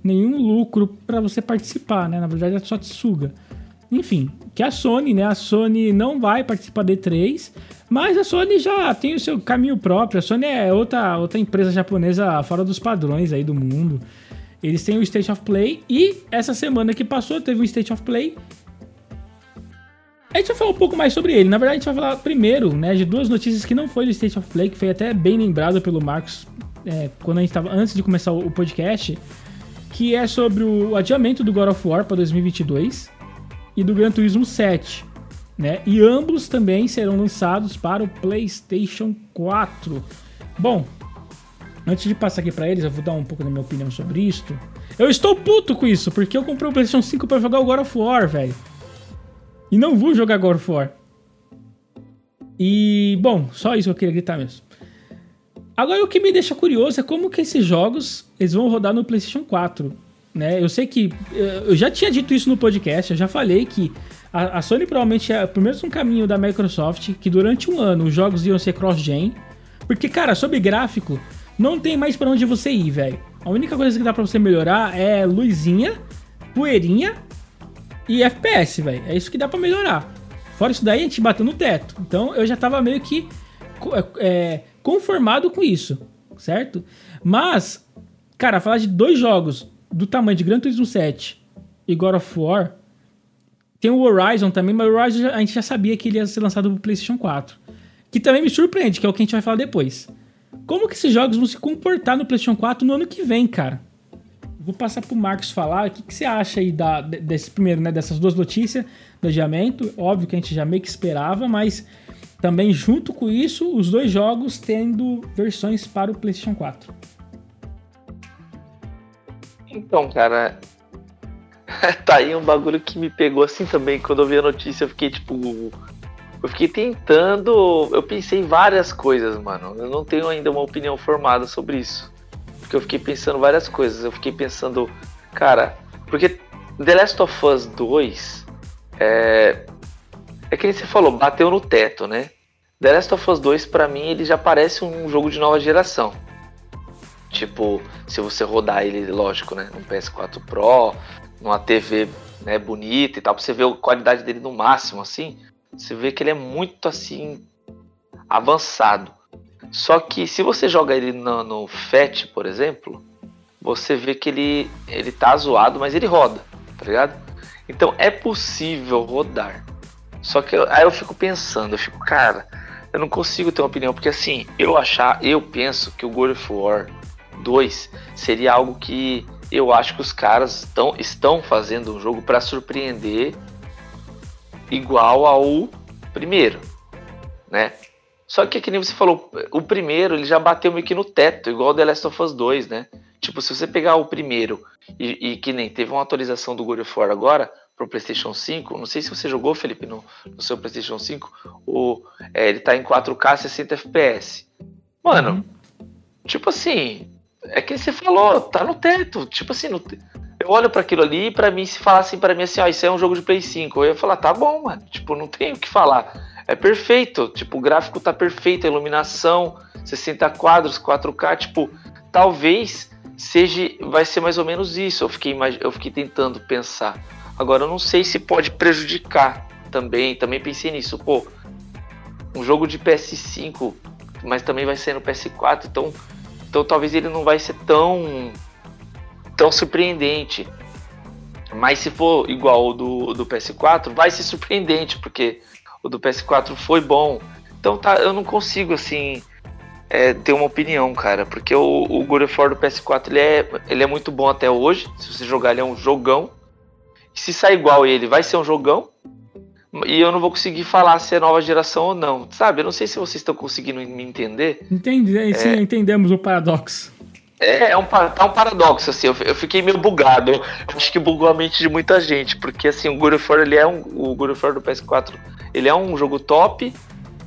nenhum lucro para você participar, né? Na verdade, é só te suga. Enfim, que a Sony, né? A Sony não vai participar da E3, mas a Sony já tem o seu caminho próprio. A Sony é outra, outra empresa japonesa fora dos padrões aí do mundo. Eles têm o State of Play e essa semana que passou teve o State of Play. A gente vai falar um pouco mais sobre ele. Na verdade, a gente vai falar primeiro né, de duas notícias que não foi do State of Play, que foi até bem lembrado pelo Marcos é, quando a gente estava antes de começar o podcast, que é sobre o adiamento do God of War para 2022 e do Gran Turismo 7. Né? E ambos também serão lançados para o PlayStation 4. Bom, Antes de passar aqui para eles, eu vou dar um pouco da minha opinião sobre isto. Eu estou puto com isso, porque eu comprei o PlayStation 5 para jogar o God of War, velho. E não vou jogar God of War. E, bom, só isso que eu queria gritar mesmo. Agora, o que me deixa curioso é como que esses jogos eles vão rodar no PlayStation 4. Né? Eu sei que. Eu já tinha dito isso no podcast, eu já falei que a, a Sony provavelmente é pelo menos um caminho da Microsoft, que durante um ano os jogos iam ser cross-gen. Porque, cara, sobre gráfico, não tem mais para onde você ir, velho. A única coisa que dá para você melhorar é luzinha, poeirinha e FPS, velho. É isso que dá para melhorar. Fora isso daí, a gente bateu no teto. Então eu já tava meio que é, conformado com isso, certo? Mas, cara, falar de dois jogos do tamanho de Gran Turismo 7 e God of War. Tem o Horizon também, mas o Horizon a gente já sabia que ele ia ser lançado pro PlayStation 4. Que também me surpreende, que é o que a gente vai falar depois. Como que esses jogos vão se comportar no PlayStation 4 no ano que vem, cara? Vou passar pro Marcos falar o que, que você acha aí da, desse primeiro, né, dessas duas notícias do adiamento. Óbvio que a gente já meio que esperava, mas também junto com isso, os dois jogos tendo versões para o PlayStation 4. Então, cara, tá aí um bagulho que me pegou assim também. Quando eu vi a notícia, eu fiquei tipo, eu fiquei tentando. Eu pensei várias coisas, mano. Eu não tenho ainda uma opinião formada sobre isso. Porque eu fiquei pensando várias coisas. Eu fiquei pensando, cara, porque The Last of Us 2 é. É que nem você falou, bateu no teto, né? The Last of Us 2, pra mim, ele já parece um jogo de nova geração. Tipo, se você rodar ele, lógico, né? Num PS4 Pro, numa TV né, bonita e tal, pra você ver a qualidade dele no máximo, assim. Você vê que ele é muito assim avançado. Só que se você joga ele no, no FAT, por exemplo, você vê que ele, ele tá zoado, mas ele roda, tá ligado? Então é possível rodar. Só que eu, aí eu fico pensando, eu fico, cara, eu não consigo ter uma opinião, porque assim, eu achar, eu penso que o God of War 2 seria algo que eu acho que os caras tão, estão fazendo um jogo para surpreender igual ao primeiro, né? Só que, que nem você falou, o primeiro ele já bateu meio que no teto, igual o The Last of Us 2, né? Tipo, se você pegar o primeiro e, e que nem teve uma atualização do God of War agora pro PlayStation 5, não sei se você jogou, Felipe, no, no seu PlayStation 5, o, é, ele tá em 4K 60 FPS. Mano, uhum. tipo assim, é que você falou, tá no teto, tipo assim, no, eu olho para aquilo ali e pra mim, se falassem para mim assim, ó, isso é um jogo de Play 5, eu ia falar, tá bom, mano, tipo, não tem o que falar. É perfeito, tipo, o gráfico tá perfeito, a iluminação, 60 quadros, 4K, tipo, talvez seja, vai ser mais ou menos isso, eu fiquei, eu fiquei tentando pensar. Agora, eu não sei se pode prejudicar também, também pensei nisso, pô, um jogo de PS5, mas também vai ser no PS4, então, então talvez ele não vai ser tão tão surpreendente. Mas se for igual o do, do PS4, vai ser surpreendente, porque o do PS4 foi bom. Então tá, eu não consigo assim é, ter uma opinião, cara, porque o, o God do PS4 ele é, ele é muito bom até hoje. Se você jogar, ele é um jogão. Se sair igual ele, vai ser um jogão. E eu não vou conseguir falar se é nova geração ou não. Sabe? Eu não sei se vocês estão conseguindo me entender. Entendi, é, sim, entendemos o paradoxo. É, é um, tá um paradoxo, assim, eu, eu, fiquei meio bugado. Eu acho que bugou a mente de muita gente, porque assim, o God of War, ele é um. O God of War do PS4, ele é um jogo top,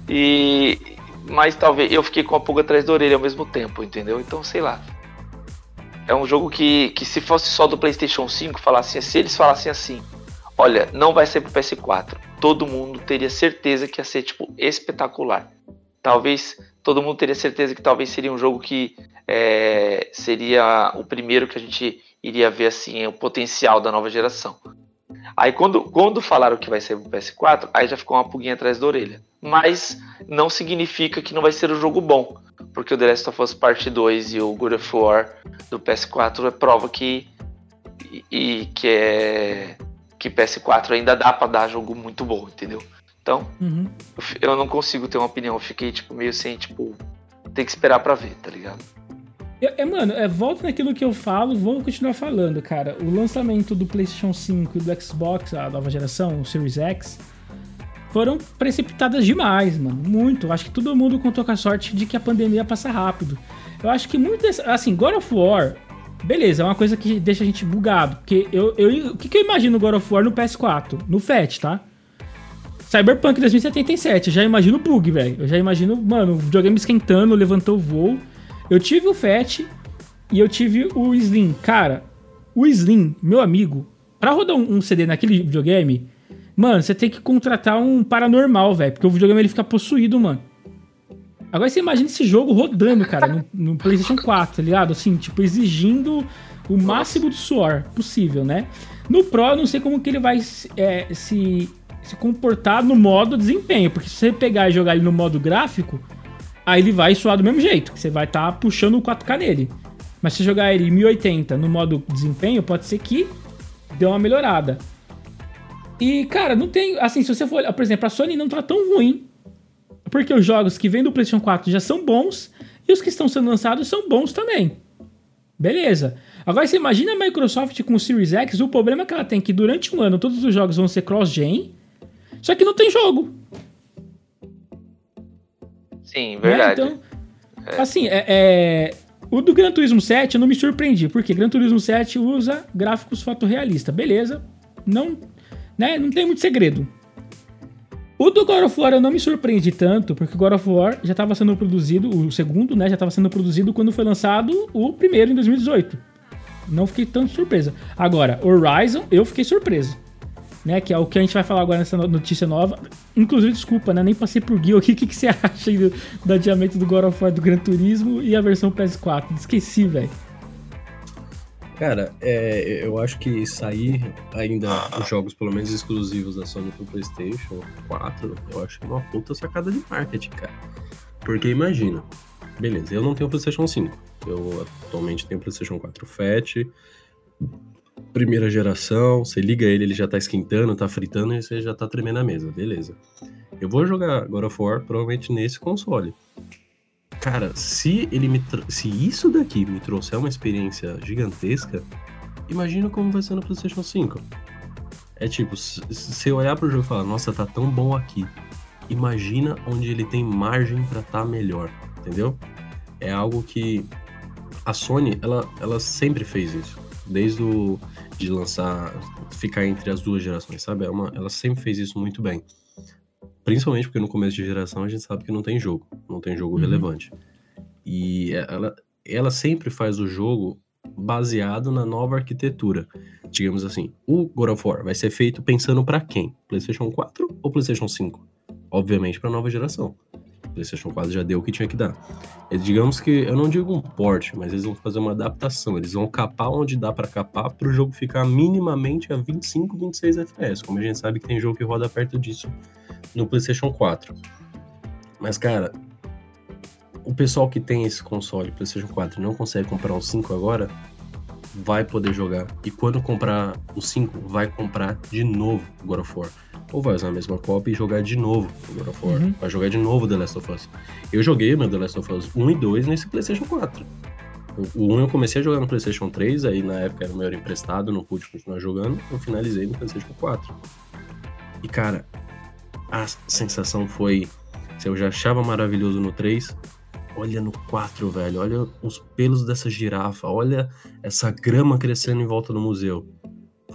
e. Mas talvez eu fiquei com a pulga atrás da orelha ao mesmo tempo, entendeu? Então, sei lá. É um jogo que, que se fosse só do PlayStation 5, falassem, se eles falassem assim, olha, não vai ser pro PS4, todo mundo teria certeza que ia ser, tipo, espetacular. Talvez todo mundo teria certeza que talvez seria um jogo que é, seria o primeiro que a gente iria ver assim o potencial da nova geração. Aí quando, quando falaram que vai ser o PS4, aí já ficou uma pulguinha atrás da orelha. Mas não significa que não vai ser um jogo bom, porque o The Last of Us Part 2 e o God of War do PS4 é prova que e, e que é que PS4 ainda dá para dar jogo muito bom, entendeu? Então, uhum. eu não consigo ter uma opinião. Eu fiquei, tipo, meio sem, tipo, tem que esperar para ver, tá ligado? É, é, mano, é, volta naquilo que eu falo, vou continuar falando, cara. O lançamento do PlayStation 5 e do Xbox, a nova geração, o Series X, foram precipitadas demais, mano. Muito. Acho que todo mundo contou com a sorte de que a pandemia passa rápido. Eu acho que muito. Desse, assim, God of War, beleza, é uma coisa que deixa a gente bugado. Porque eu, eu, o que, que eu imagino God of War no PS4? No FAT, tá? Cyberpunk 2077, eu já imagino bug, velho. Eu já imagino, mano, o videogame esquentando, levantou o voo. Eu tive o Fat e eu tive o Slim. Cara, o Slim, meu amigo, pra rodar um, CD naquele videogame, mano, você tem que contratar um paranormal, velho. Porque o videogame ele fica possuído, mano. Agora você imagina esse jogo rodando, cara, no, no PlayStation 4, tá ligado? Assim, tipo, exigindo o máximo de suor possível, né? No Pro, eu não sei como que ele vai é, se se comportar no modo desempenho. Porque se você pegar e jogar ele no modo gráfico, aí ele vai suar do mesmo jeito. Que você vai estar tá puxando o 4K nele. Mas se jogar ele em 1080 no modo desempenho, pode ser que dê uma melhorada. E, cara, não tem. Assim, se você for. Por exemplo, a Sony não tá tão ruim. Porque os jogos que vêm do PlayStation 4 já são bons. E os que estão sendo lançados são bons também. Beleza. Agora você imagina a Microsoft com o Series X, o problema é que ela tem que durante um ano todos os jogos vão ser cross-gen só que não tem jogo. Sim, verdade. Né? Então, é. assim, é, é, o do Gran Turismo 7 eu não me surpreendi, porque Gran Turismo 7 usa gráficos fotorrealistas. Beleza, não, né, não tem muito segredo. O do God of War eu não me surpreendi tanto, porque o God of War já estava sendo produzido, o segundo, né, já estava sendo produzido quando foi lançado o primeiro em 2018. Não fiquei tanto surpresa. Agora, Horizon, eu fiquei surpreso né? Que é o que a gente vai falar agora nessa notícia nova. Inclusive, desculpa, né? Nem passei por guia aqui. O que, que você acha do, do adiamento do God of War do Gran Turismo e a versão PS4? Esqueci, velho. Cara, é, eu acho que sair ainda os jogos, pelo menos exclusivos da Sony pro PlayStation 4, eu acho uma puta sacada de marketing, cara. Porque imagina, beleza, eu não tenho PlayStation 5. Eu atualmente tenho PlayStation 4 Fat primeira geração, você liga ele, ele já tá esquentando, tá fritando e você já tá tremendo a mesa, beleza. Eu vou jogar God of War provavelmente nesse console. Cara, se ele me se isso daqui me trouxer uma experiência gigantesca, imagina como vai ser no PlayStation 5. É tipo, se olhar pro jogo e falar, nossa, tá tão bom aqui. Imagina onde ele tem margem para tá melhor, entendeu? É algo que a Sony, ela, ela sempre fez isso. Desde o de lançar, ficar entre as duas gerações, sabe? É uma, ela sempre fez isso muito bem. Principalmente porque no começo de geração a gente sabe que não tem jogo, não tem jogo uhum. relevante. E ela, ela sempre faz o jogo baseado na nova arquitetura. Digamos assim, o God of War vai ser feito pensando para quem? PlayStation 4 ou PlayStation 5? Obviamente para nova geração. PlayStation 4 já deu o que tinha que dar. Digamos que, eu não digo um port, mas eles vão fazer uma adaptação. Eles vão capar onde dá para capar para o jogo ficar minimamente a 25, 26 FPS. Como a gente sabe que tem jogo que roda perto disso no PlayStation 4. Mas, cara, o pessoal que tem esse console PlayStation 4 não consegue comprar o 5 agora, vai poder jogar. E quando comprar o 5, vai comprar de novo God of War. Ou vai usar a mesma cópia e jogar de novo o God of War. Uhum. Vai jogar de novo The Last of Us. Eu joguei meu The Last of Us 1 e 2 nesse PlayStation 4. O 1 eu comecei a jogar no PlayStation 3, aí na época era o meu emprestado, não pude continuar jogando. Eu finalizei no PlayStation 4. E cara, a sensação foi. Se eu já achava maravilhoso no 3, olha no 4, velho. Olha os pelos dessa girafa, olha essa grama crescendo em volta do museu.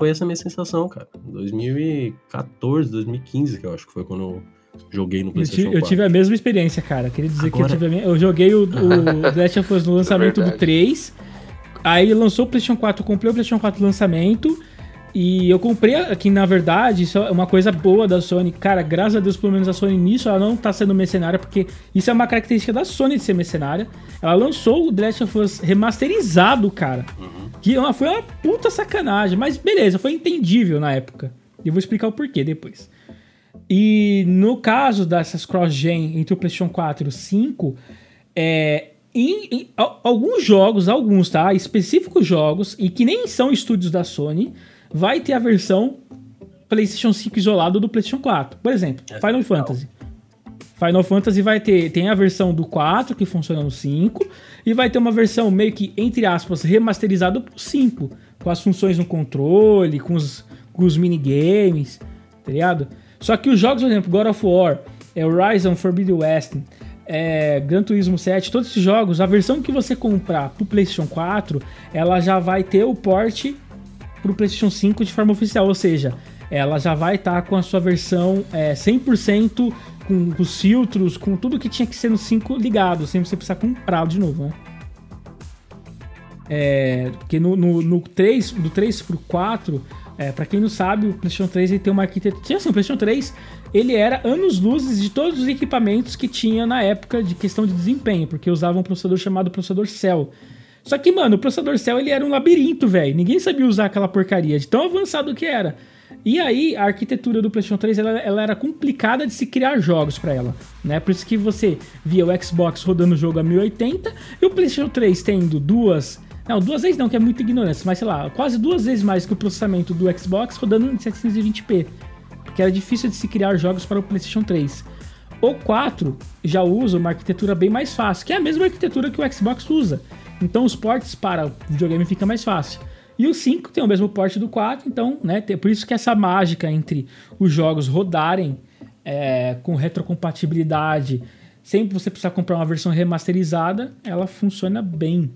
Foi essa a minha sensação, cara. 2014, 2015, que eu acho que foi quando eu joguei no PlayStation eu, 4. Eu tive a mesma experiência, cara. Queria dizer Agora... que eu tive a minha... Eu joguei o, o The Last of Us no lançamento é do 3. Aí lançou o PlayStation 4, eu comprei o PlayStation 4 lançamento. E eu comprei aqui, na verdade, isso é uma coisa boa da Sony. Cara, graças a Deus, pelo menos a Sony nisso, ela não tá sendo mercenária, porque isso é uma característica da Sony de ser mercenária. Ela lançou o The Last of Us remasterizado, cara. Uhum. Que foi uma puta sacanagem. Mas beleza, foi entendível na época. E eu vou explicar o porquê depois. E no caso dessas cross-gen entre o PlayStation 4 e o 5, é, em, em, alguns jogos, alguns, tá? Específicos jogos, e que nem são estúdios da Sony, vai ter a versão PlayStation 5 isolado do PlayStation 4. Por exemplo, é Final Fantasy. Final Fantasy vai ter tem a versão do 4 que funciona no 5 e vai ter uma versão meio que entre aspas remasterizada pro 5, com as funções no controle, com os, com os minigames, tá ligado? Só que os jogos, por exemplo, God of War, é Horizon Forbidden West, é, Gran Turismo 7, todos esses jogos, a versão que você comprar pro PlayStation 4, ela já vai ter o porte para o PlayStation 5 de forma oficial, ou seja, ela já vai estar tá com a sua versão é, 100% com os filtros, com tudo que tinha que ser no 5 ligado, sem você precisar comprar de novo, né? É, porque no, no, no 3, do 3 pro 4, é, para quem não sabe, o PlayStation 3 ele tem uma arquitetura. Assim, o PlayStation 3 ele era anos luzes de todos os equipamentos que tinha na época de questão de desempenho, porque usava um processador chamado processador Cell. Só que, mano, o processador Cell ele era um labirinto, velho. Ninguém sabia usar aquela porcaria, de tão avançado que era. E aí, a arquitetura do PlayStation 3 ela, ela era complicada de se criar jogos para ela, né? Por isso que você via o Xbox rodando o jogo a 1080 e o PlayStation 3 tendo duas. Não, duas vezes não, que é muito ignorância, mas sei lá, quase duas vezes mais que o processamento do Xbox rodando em 720p. Porque era difícil de se criar jogos para o PlayStation 3. O 4 já usa uma arquitetura bem mais fácil, que é a mesma arquitetura que o Xbox usa. Então os portes para o videogame fica mais fácil. E o 5 tem o mesmo porte do 4, então, né, tem, por isso que essa mágica entre os jogos rodarem é, com retrocompatibilidade, sem você precisar comprar uma versão remasterizada, ela funciona bem.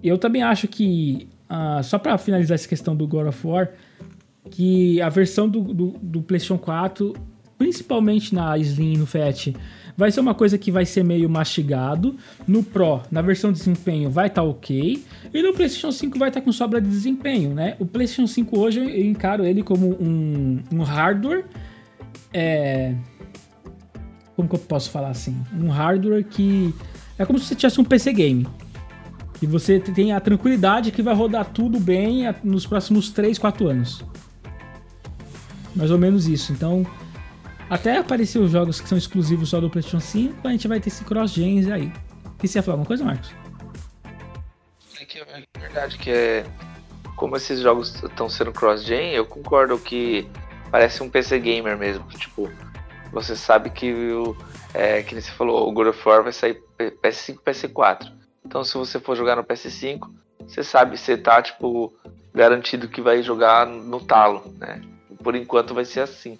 Eu também acho que, uh, só para finalizar essa questão do God of War, que a versão do, do, do PlayStation 4, principalmente na Slim e no Fat, vai ser uma coisa que vai ser meio mastigado. No Pro, na versão de desempenho, vai estar tá ok. E no PlayStation 5 vai estar tá com sobra de desempenho, né? O PlayStation 5 hoje eu encaro ele como um, um hardware. É... Como que eu posso falar assim? Um hardware que é como se você tivesse um PC game. E você tem a tranquilidade que vai rodar tudo bem nos próximos 3, 4 anos. Mais ou menos isso. Então, até aparecer os jogos que são exclusivos só do PlayStation 5, a gente vai ter esse cross-gens aí. E você ia falar alguma coisa, Marcos? É que é verdade que é. Como esses jogos estão sendo cross-gen, eu concordo que parece um PC gamer mesmo. Tipo, você sabe que o. É, que você falou, o God of War vai sair PS5 e PS4. Então se você for jogar no PS5, você sabe, você tá, tipo, garantido que vai jogar no talo, né? Por enquanto vai ser assim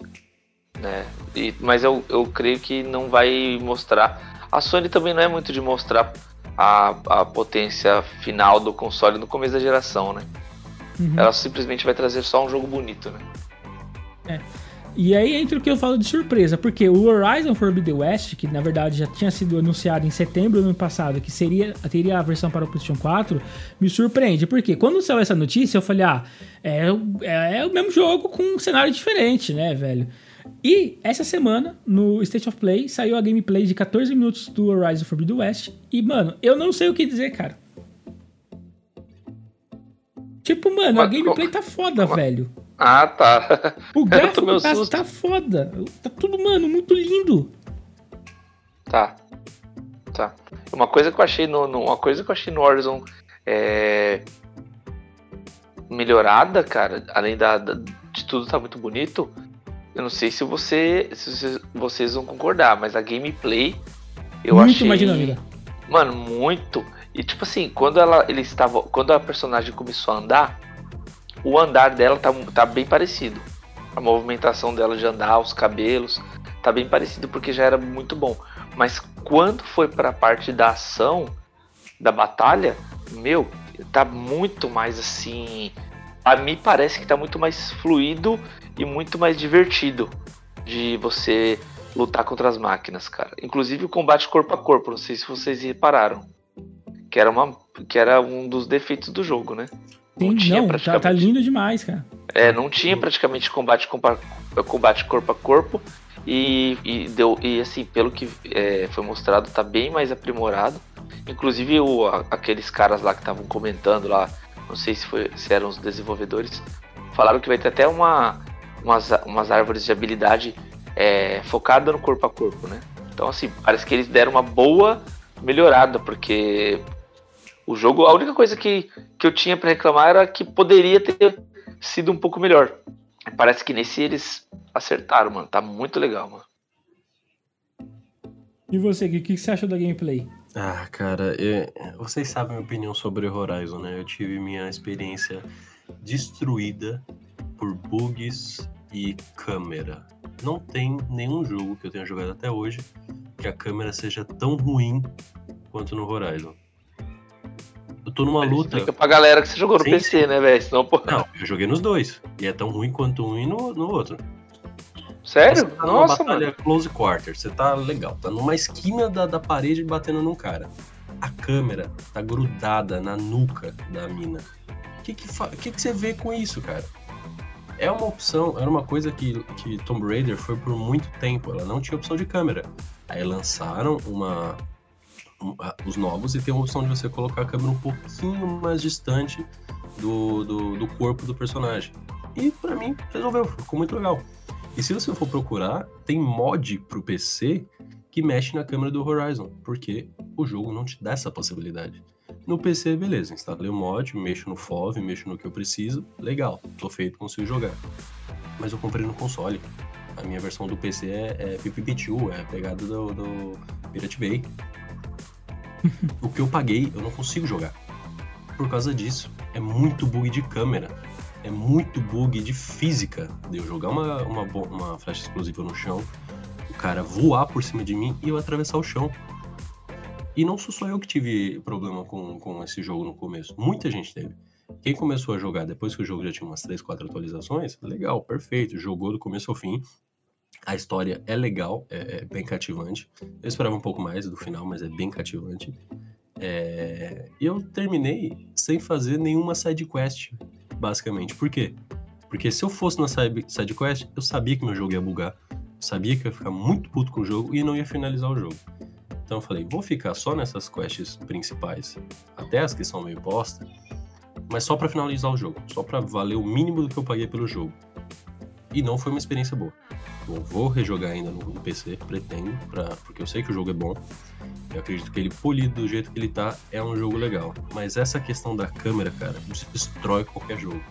né? E, mas eu, eu creio que não vai mostrar. A Sony também não é muito de mostrar a, a potência final do console no começo da geração, né? Uhum. Ela simplesmente vai trazer só um jogo bonito, né? É. E aí entra o que eu falo de surpresa, porque o Horizon Forbidden West, que na verdade já tinha sido anunciado em setembro do ano passado, que seria teria a versão para o PlayStation 4, me surpreende. Porque quando saiu essa notícia, eu falei, ah, é, é, é o mesmo jogo com um cenário diferente, né, velho? E essa semana, no State of Play, saiu a gameplay de 14 minutos do Horizon Forbidden West. E, mano, eu não sei o que dizer, cara. Tipo, mano, a gameplay tá foda, velho. Ah, tá. O gráfico tá, tá foda. Tá tudo, mano, muito lindo. Tá. Tá. Uma coisa que eu achei no, no uma coisa que eu achei no Horizon é melhorada, cara, além da, da de tudo tá muito bonito, eu não sei se, você, se vocês vão concordar, mas a gameplay eu Muito achei. mais dinâmica. Mano, muito. E tipo assim, quando ela ele estava, quando a personagem começou a andar, o andar dela tá, tá bem parecido. A movimentação dela de andar, os cabelos, tá bem parecido porque já era muito bom. Mas quando foi para a parte da ação, da batalha, meu, tá muito mais assim. A mim parece que tá muito mais fluido e muito mais divertido de você lutar contra as máquinas, cara. Inclusive o combate corpo a corpo, não sei se vocês repararam. Que era, uma, que era um dos defeitos do jogo, né? Sim, tinha não, tá, praticamente. tá lindo demais, cara. É, não tinha praticamente combate, combate corpo a corpo. E, e deu e assim, pelo que é, foi mostrado, tá bem mais aprimorado. Inclusive o, aqueles caras lá que estavam comentando lá, não sei se, foi, se eram os desenvolvedores, falaram que vai ter até uma, umas, umas árvores de habilidade é, focada no corpo a corpo, né? Então assim, parece que eles deram uma boa melhorada, porque o jogo, a única coisa que, que eu tinha pra reclamar era que poderia ter sido um pouco melhor. Parece que nesse eles acertaram, mano. Tá muito legal, mano. E você, o que, que você achou da gameplay? Ah, cara, é- vocês sabem a minha opinião sobre Horizon, né? Eu tive minha experiência destruída por bugs e câmera. Não tem nenhum jogo que eu tenha jogado até hoje que a câmera seja tão ruim quanto no Horizon. Eu tô numa luta. Explica pra galera que você jogou no Sim, PC, né, velho? Senão, pô. Não, eu joguei nos dois. E é tão ruim quanto um e no, no outro. Sério? Tá Nossa, batalha mano. close quarter, você tá legal, tá numa esquina da, da parede batendo num cara. A câmera tá grudada na nuca da mina. O que que, que que você vê com isso, cara? É uma opção, era uma coisa que, que Tomb Raider foi por muito tempo, ela não tinha opção de câmera. Aí lançaram uma, um- a- os novos e tem uma opção de você colocar a câmera um pouquinho mais distante do, do, do corpo do personagem. E pra mim, resolveu, ficou muito legal. E se você for procurar, tem mod pro PC que mexe na câmera do Horizon, porque o jogo não te dá essa possibilidade. No PC, beleza, instalei o mod, mexo no FOV, mexo no que eu preciso, legal, tô feito, consigo jogar. Mas eu comprei no console. A minha versão do PC é, é PPP2, é a pegada do, do Pirate Bay. o que eu paguei, eu não consigo jogar. Por causa disso, é muito bug de câmera é muito bug de física de eu jogar uma, uma, uma flecha explosiva no chão, o cara voar por cima de mim e eu atravessar o chão. E não sou só eu que tive problema com, com esse jogo no começo. Muita gente teve. Quem começou a jogar depois que o jogo já tinha umas 3, 4 atualizações, legal, perfeito. Jogou do começo ao fim. A história é legal, é, é bem cativante. Eu esperava um pouco mais do final, mas é bem cativante. É, eu terminei sem fazer nenhuma side quest basicamente. Por quê? Porque se eu fosse na side side quest, eu sabia que meu jogo ia bugar, sabia que eu ia ficar muito puto com o jogo e não ia finalizar o jogo. Então eu falei, vou ficar só nessas quests principais, até as que são meio bosta, mas só pra finalizar o jogo, só pra valer o mínimo do que eu paguei pelo jogo. E não foi uma experiência boa. Vou rejogar ainda no, no PC, pretendo, pra, porque eu sei que o jogo é bom. Eu acredito que ele polido do jeito que ele tá é um jogo legal. Mas essa questão da câmera, cara, destrói qualquer jogo.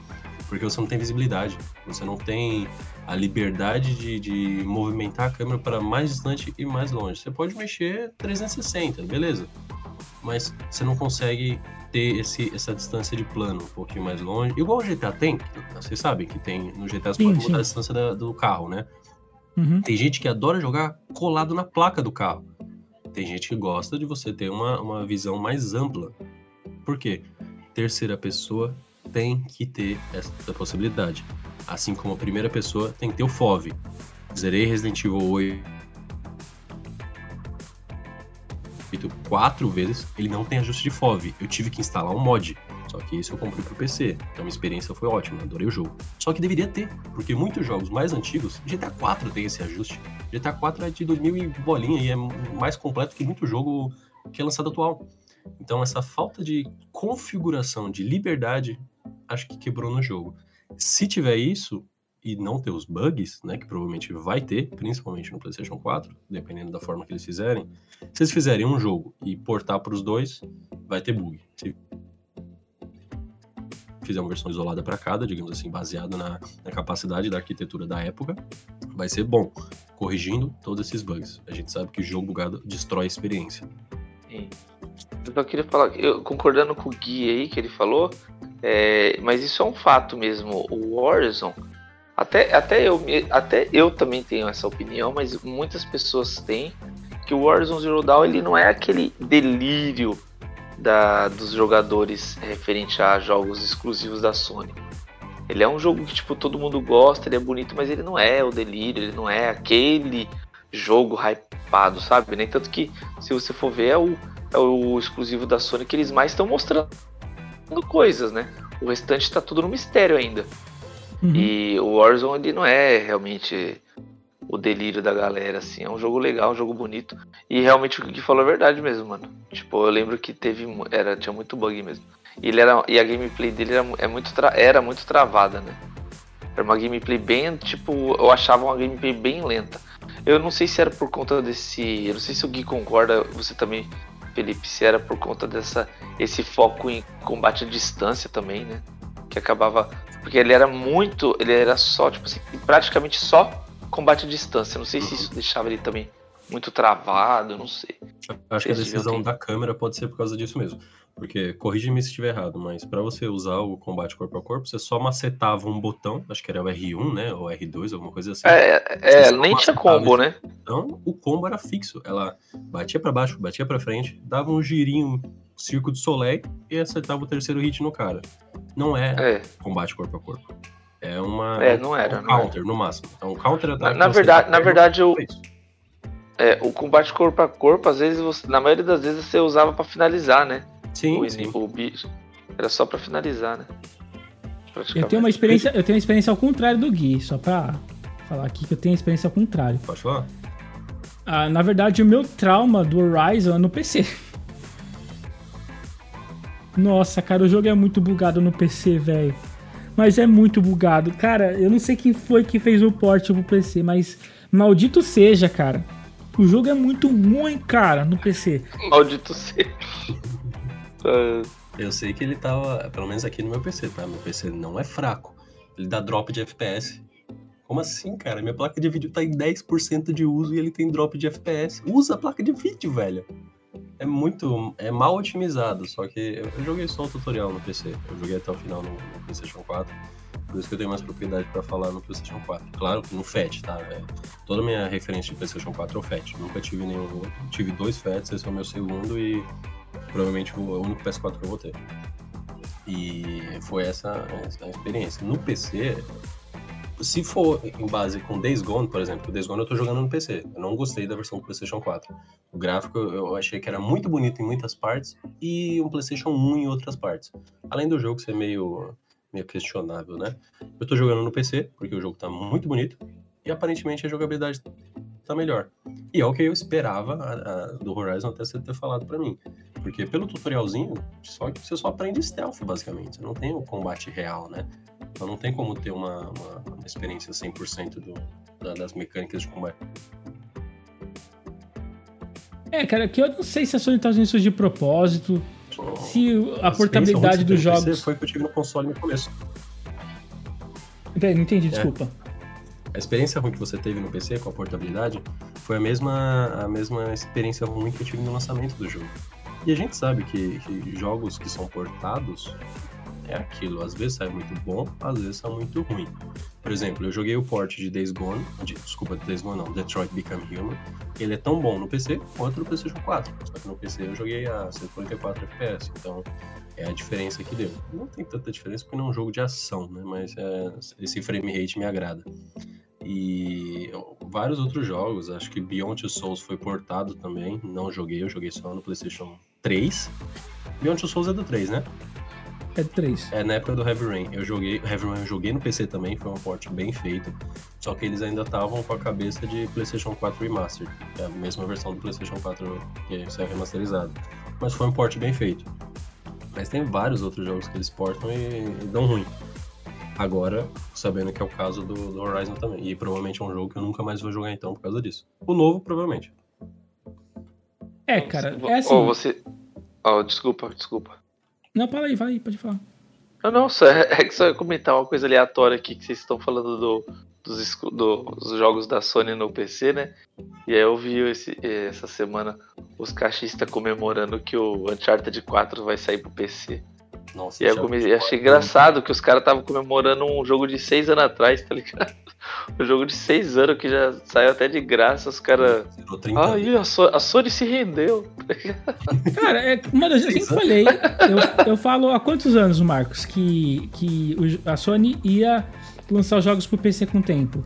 Porque você não tem visibilidade, você não tem a liberdade de, de movimentar a câmera para mais distante e mais longe. Você pode mexer 360, beleza. Mas você não consegue ter esse, essa distância de plano um pouquinho mais longe. Igual o GTA tem, vocês sabem que tem no GTA você pode mudar a distância da- do carro, né? Uhum. Tem gente que adora jogar colado na placa do carro. Tem gente que gosta de você ter uma, uma visão mais ampla. Por quê? Terceira pessoa tem que ter essa possibilidade. Assim como a primeira pessoa tem que ter o FOV. Zerei Resident Evil 8 quatro vezes, ele não tem ajuste de FOV. Eu tive que instalar um mod. Só que isso eu comprei pro PC. Então a experiência foi ótima, adorei o jogo. Só que deveria ter, porque muitos jogos mais antigos, GTA 4 tem esse ajuste. GTA 4 é de 2000 e bolinha e é mais completo que muito jogo que é lançado atual. Então essa falta de configuração, de liberdade, acho que quebrou no jogo. Se tiver isso e não ter os bugs, né, que provavelmente vai ter, principalmente no PlayStation 4, dependendo da forma que eles fizerem. Se eles fizerem um jogo e portar para os dois, vai ter bug. Se fizer uma versão isolada para cada, digamos assim, baseado na, na capacidade da arquitetura da época, vai ser bom, corrigindo todos esses bugs. A gente sabe que jogo bugado destrói a experiência. Sim. Eu só queria falar, eu, concordando com o Gui aí que ele falou, é, mas isso é um fato mesmo. O Warzone, até, até, eu, até eu também tenho essa opinião, mas muitas pessoas têm que o Warzone Zero Dawn ele não é aquele delírio da, dos jogadores referente a jogos exclusivos da Sony. Ele é um jogo que tipo todo mundo gosta, ele é bonito, mas ele não é o delírio, ele não é aquele jogo hypado, sabe? Nem tanto que se você for ver é o, é o exclusivo da Sony que eles mais estão mostrando coisas, né? O restante tá tudo no mistério ainda. Uhum. E o Warzone ele não é realmente o delírio da galera, assim. É um jogo legal, um jogo bonito. E realmente o que falou é verdade mesmo, mano. Tipo, eu lembro que teve. Era, tinha muito bug mesmo. E, ele era, e a gameplay dele era, é muito era muito travada, né? Era uma gameplay bem. Tipo, eu achava uma gameplay bem lenta. Eu não sei se era por conta desse. Eu não sei se o Gui concorda, você também, Felipe, se era por conta dessa esse foco em combate à distância também, né? Que acabava. Porque ele era muito. Ele era só, tipo assim, praticamente só combate à distância. Não sei se isso deixava ele também muito travado, não sei. Acho que a decisão da câmera pode ser por causa disso mesmo. Porque, corrige-me se estiver errado, mas para você usar o combate corpo a corpo, você só macetava um botão, acho que era o R1, né? Ou R2, alguma coisa assim. É, é nem tinha combo, né? Então, o combo era fixo. Ela batia para baixo, batia para frente, dava um girinho, circo de Soleil e acertava o terceiro hit no cara. Não é, é. combate corpo a corpo. É uma. É, não era. Um counter, era. no máximo. Então, o counter Na, na verdade, na verdade, o. É, o combate corpo a corpo, às vezes, você, na maioria das vezes, você usava para finalizar, né? Sim. O, sim. o bicho. Era só para finalizar, né? Eu tenho uma experiência, eu tenho uma experiência ao contrário do Gui, só pra falar aqui que eu tenho uma experiência ao contrário. Pode falar? Ah, na verdade, o meu trauma do Horizon é no PC. Nossa, cara, o jogo é muito bugado no PC, velho mas é muito bugado. Cara, eu não sei quem foi que fez o port pro PC, mas maldito seja, cara. O jogo é muito ruim, cara, no PC. Maldito seja. eu sei que ele tava, pelo menos aqui no meu PC, tá? Meu PC não é fraco. Ele dá drop de FPS. Como assim, cara? Minha placa de vídeo tá em 10% de uso e ele tem drop de FPS. Usa a placa de vídeo, velho é muito. é mal otimizado, só que eu, joguei só o tutorial no PC. Eu joguei até o final no, no PlayStation 4. Por isso que eu tenho mais propriedade para falar no PlayStation 4. Claro no FAT, tá? É, toda minha referência de PlayStation 4 é o FAT. Nunca tive nenhum outro. Tive dois FATs, esse é o meu segundo e provavelmente o único PS4 que eu vou ter. E foi essa, essa a experiência. No PC, se for em base com Days Gone, por exemplo, o Days Gone eu tô jogando no PC. Eu não gostei da versão do PlayStation 4. O gráfico eu achei que era muito bonito em muitas partes e um PlayStation 1 em outras partes. Além do jogo ser meio, meio questionável, né? Eu tô jogando no PC, porque o jogo tá muito bonito e aparentemente a jogabilidade tá melhor. E é o que eu esperava a, a, do Horizon até você ter falado para mim. Porque pelo tutorialzinho, só que você só aprende stealth, basicamente. Você não tem o combate real, né? Então não tem como ter uma, uma, uma experiência 100% do, da, das mecânicas de combate. É, cara, que eu não sei se a Sony tá fazendo isso de propósito, oh, se a portabilidade dos jogos... Foi que eu tive no console no começo. Peraí, não entendi, é. desculpa. A experiência ruim que você teve no PC com a portabilidade foi a mesma, a mesma experiência ruim que eu tive no lançamento do jogo. E a gente sabe que, que jogos que são portados, é aquilo. Às vezes sai muito bom, às vezes sai muito ruim. Por exemplo, eu joguei o port de Days Gone, de, desculpa, Days Gone não, Detroit Become Human. Ele é tão bom no PC quanto no PlayStation 4. Só que no PC eu joguei a 144 FPS, então é a diferença que deu. Não tem tanta diferença porque não é um jogo de ação, né? Mas é, esse frame rate me agrada. E vários outros jogos, acho que Beyond Two Souls foi portado também, não joguei, eu joguei só no PlayStation 3. Beyond Two Souls é do 3, né? É 3. É, na época do Heavy Rain. Eu joguei, Heavy Rain eu joguei no PC também, foi um port bem feito. Só que eles ainda estavam com a cabeça de PlayStation 4 Remastered, é a mesma versão do PlayStation 4 que saiu remasterizado. Mas foi um port bem feito. Mas tem vários outros jogos que eles portam e, e dão ruim. Agora, sabendo que é o caso do, do, Horizon também. E provavelmente é um jogo que eu nunca mais vou jogar então por causa disso. O novo, provavelmente. É, cara, é assim. Oh, você. Oh, desculpa, desculpa. Não, fala aí, fala aí, pode falar. Não, não, só, é que só ia comentar uma coisa aleatória aqui que vocês estão falando do, dos, dos jogos da Sony no PC, né? E aí eu vi esse, essa semana os cachistas comemorando que o Uncharted 4 vai sair pro PC. Nossa, e aí eu comecei, achei engraçado que os caras estavam comemorando um jogo de seis anos atrás, tá ligado? Um jogo de seis anos que já saiu até de graça, os caras. Aí a, so a, Sony se rendeu. Cara, é, mano, eu sempre falei. Eu, eu falo há quantos anos, Marcos, que, que a Sony ia lançar os jogos pro PC com tempo.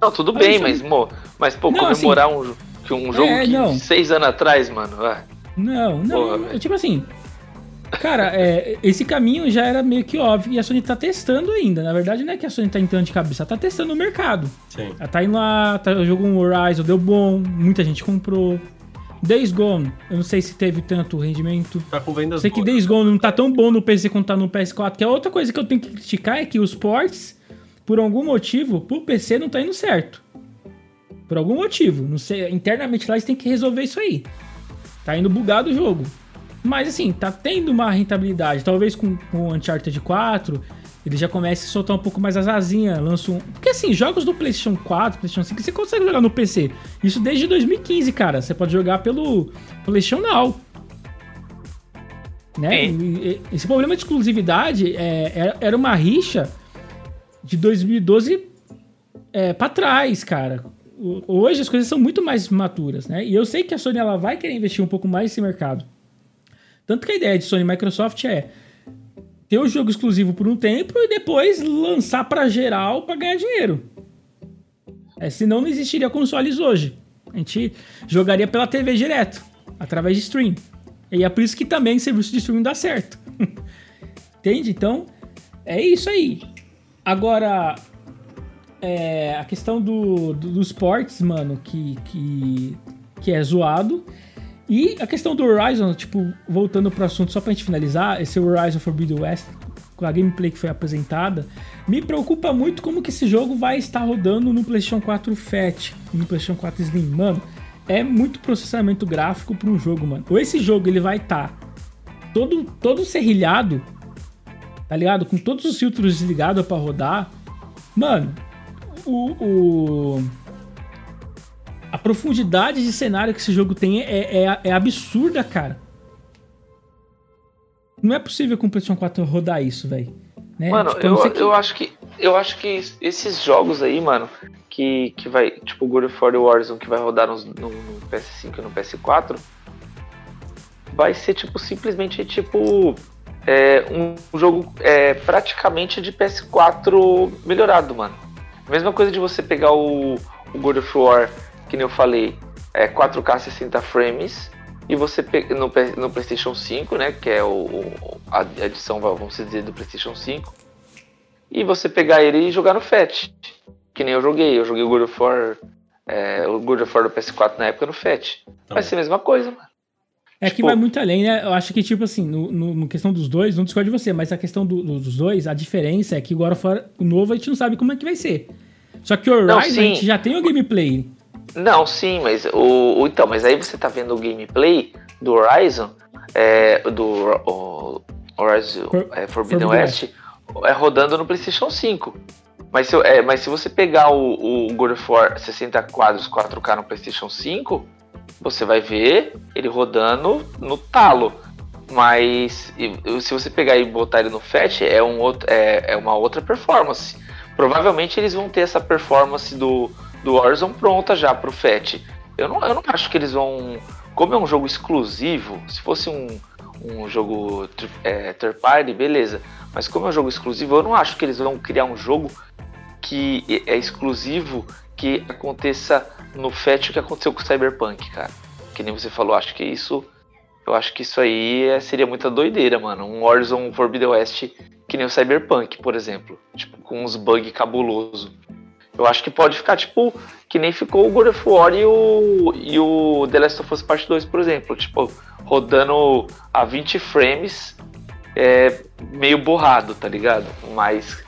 Não, tudo mas bem, mas, mo, mas pô, não, comemorar assim, um, um jogo é, que seis anos atrás, mano. Vai. Não, não. Porra, tipo assim, Cara, é, esse caminho já era meio que óbvio e a Sony tá testando ainda. Na verdade, não é que a Sony tá entrando de cabeça, ela tá testando o mercado. Sim. Ela tá indo lá, tá, jogou um Horizon, deu bom, muita gente comprou. Days Gone, eu não sei se teve tanto rendimento. Tá com vendas Sei que Days Gone não tá tão bom no PC quanto tá no PS4, que é outra coisa que eu tenho que criticar é que os ports, por algum motivo, pro PC não tá indo certo. Por algum motivo. Não sei, internamente lá eles têm que resolver isso aí. Tá indo bugado o jogo. Mas assim, tá tendo uma rentabilidade. Talvez com, com o Uncharted 4 ele já comece a soltar um pouco mais as asinhas, lança um... Porque assim, jogos do PlayStation 4, PlayStation 5, você consegue jogar no PC. Isso desde 2015, cara. Você pode jogar pelo PlayStation Now. Né? Esse problema de exclusividade é, era uma rixa de 2012 é, para trás, cara. Hoje as coisas são muito mais maturas, né? E eu sei que a Sony ela vai querer investir um pouco mais nesse mercado. Tanto que a ideia de Sony e Microsoft é ter o jogo exclusivo por um tempo e depois lançar para geral para ganhar dinheiro. É, senão não existiria consoles hoje. A gente jogaria pela TV direto, através de stream. E é por isso que também serviço de streaming dá certo. Entende? Então, é isso aí. Agora, é, a questão do, do, dos ports, mano, que, que, que é zoado. E a questão do Horizon, tipo, voltando pro assunto, só pra gente finalizar, esse Horizon Forbidden West, com a gameplay que foi apresentada, me preocupa muito como que esse jogo vai estar rodando no PlayStation 4 Fat, no PlayStation 4 Slim. Mano, é muito processamento gráfico para um jogo, mano. Ou esse jogo ele vai estar tá todo, todo serrilhado, tá ligado? Com todos os filtros desligados para rodar. Mano, o, o a profundidade de cenário que esse jogo tem é, é, é absurda, cara. Não é possível com o PlayStation 4 rodar isso, velho. Né? Mano, tipo, eu, que... eu acho que eu acho que esses jogos aí, mano, que, que vai, tipo God of War Warzone, que vai rodar no, no, no PS5 e no PS4, vai ser tipo simplesmente tipo é, um jogo é, praticamente de PS4 melhorado, mano. Mesma coisa de você pegar o, o God of War que nem eu falei, é 4K 60 frames. E você no, no PlayStation 5, né? Que é o, a edição, vamos dizer, do PlayStation 5. E você pegar ele e jogar no FAT. Que nem eu joguei. Eu joguei o God of War, é, o God of War do PS4 na época no FAT. Tá vai ser a mesma coisa, mano. É tipo, que vai muito além, né? Eu acho que, tipo assim, no, no, no questão dos dois, não discordo de você, mas a questão do, dos dois, a diferença é que agora fora o novo a gente não sabe como é que vai ser. Só que o Horizon não, a gente já tem o gameplay. Não, sim, mas o, o, então, mas aí você tá vendo o gameplay do Horizon, é, do o, Horizon For, é, Forbidden West, é rodando no PlayStation 5. Mas se, é, mas se você pegar o, o God of War 60 quadros 4K no PlayStation 5, você vai ver ele rodando no talo. Mas se você pegar e botar ele no FAT, é, um outro, é, é uma outra performance. Provavelmente eles vão ter essa performance do, do Warzone pronta já pro FAT. Eu não, eu não acho que eles vão. Como é um jogo exclusivo, se fosse um, um jogo é, third party, beleza. Mas como é um jogo exclusivo, eu não acho que eles vão criar um jogo que é exclusivo que aconteça no FAT o que aconteceu com o Cyberpunk, cara. Que nem você falou, acho que isso. Eu acho que isso aí é, seria muita doideira, mano. Um Warzone Forbidden West que nem o Cyberpunk, por exemplo. Tipo, com uns bugs cabuloso. Eu acho que pode ficar, tipo, que nem ficou o God of War e o, e o The Last of Us Part 2, por exemplo. Tipo, rodando a 20 frames, é, meio borrado, tá ligado? Mas.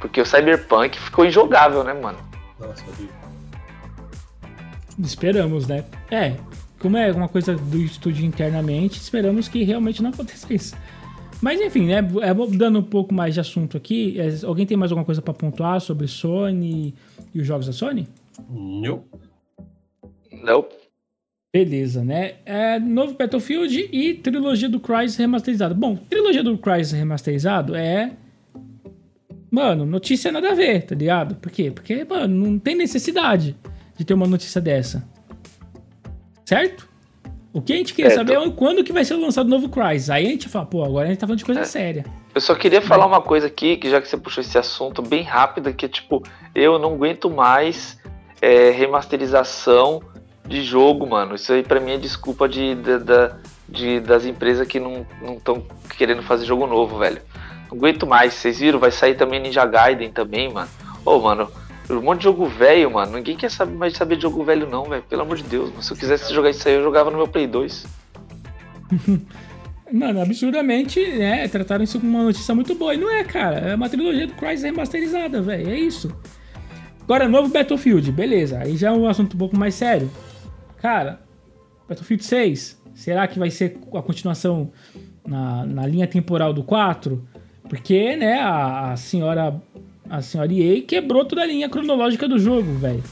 Porque o Cyberpunk ficou injogável, né, mano? Nossa, Esperamos, né? É, como é uma coisa do estúdio internamente, esperamos que realmente não aconteça isso. Mas enfim, né? É, dando um pouco mais de assunto aqui. É, alguém tem mais alguma coisa para pontuar sobre Sony e os jogos da Sony? Não. Não. Beleza, né? É, novo Battlefield e trilogia do Crysis remasterizado. Bom, trilogia do Crysis remasterizado é. Mano, notícia nada a ver, tá ligado? Por quê? Porque, mano, não tem necessidade de ter uma notícia dessa. Certo? O que a gente queria é, saber tô... é quando que vai ser lançado o novo Crysis. Aí a gente fala, pô, agora a gente tá falando de coisa é. séria. Eu só queria falar uma coisa aqui, que já que você puxou esse assunto bem rápido, que é tipo, eu não aguento mais é, remasterização de jogo, mano. Isso aí pra mim é desculpa de, de, de, das empresas que não estão querendo fazer jogo novo, velho. Não aguento mais. Vocês viram? Vai sair também Ninja Gaiden também, mano. Ô, mano, um monte de jogo velho, mano. Ninguém quer saber mais saber de jogo velho, não, velho. Pelo amor de Deus. Mano. Se eu quisesse jogar isso aí, eu jogava no meu Play 2. Mano, absurdamente, né? Trataram isso como uma notícia muito boa. E não é, cara. É uma trilogia do Crysis remasterizada, velho. É isso. Agora, novo Battlefield. Beleza. Aí já é um assunto um pouco mais sério. Cara, Battlefield 6. Será que vai ser a continuação na, na linha temporal do 4? Porque, né, a, a senhora a senhora EA quebrou toda a linha cronológica do jogo, velho.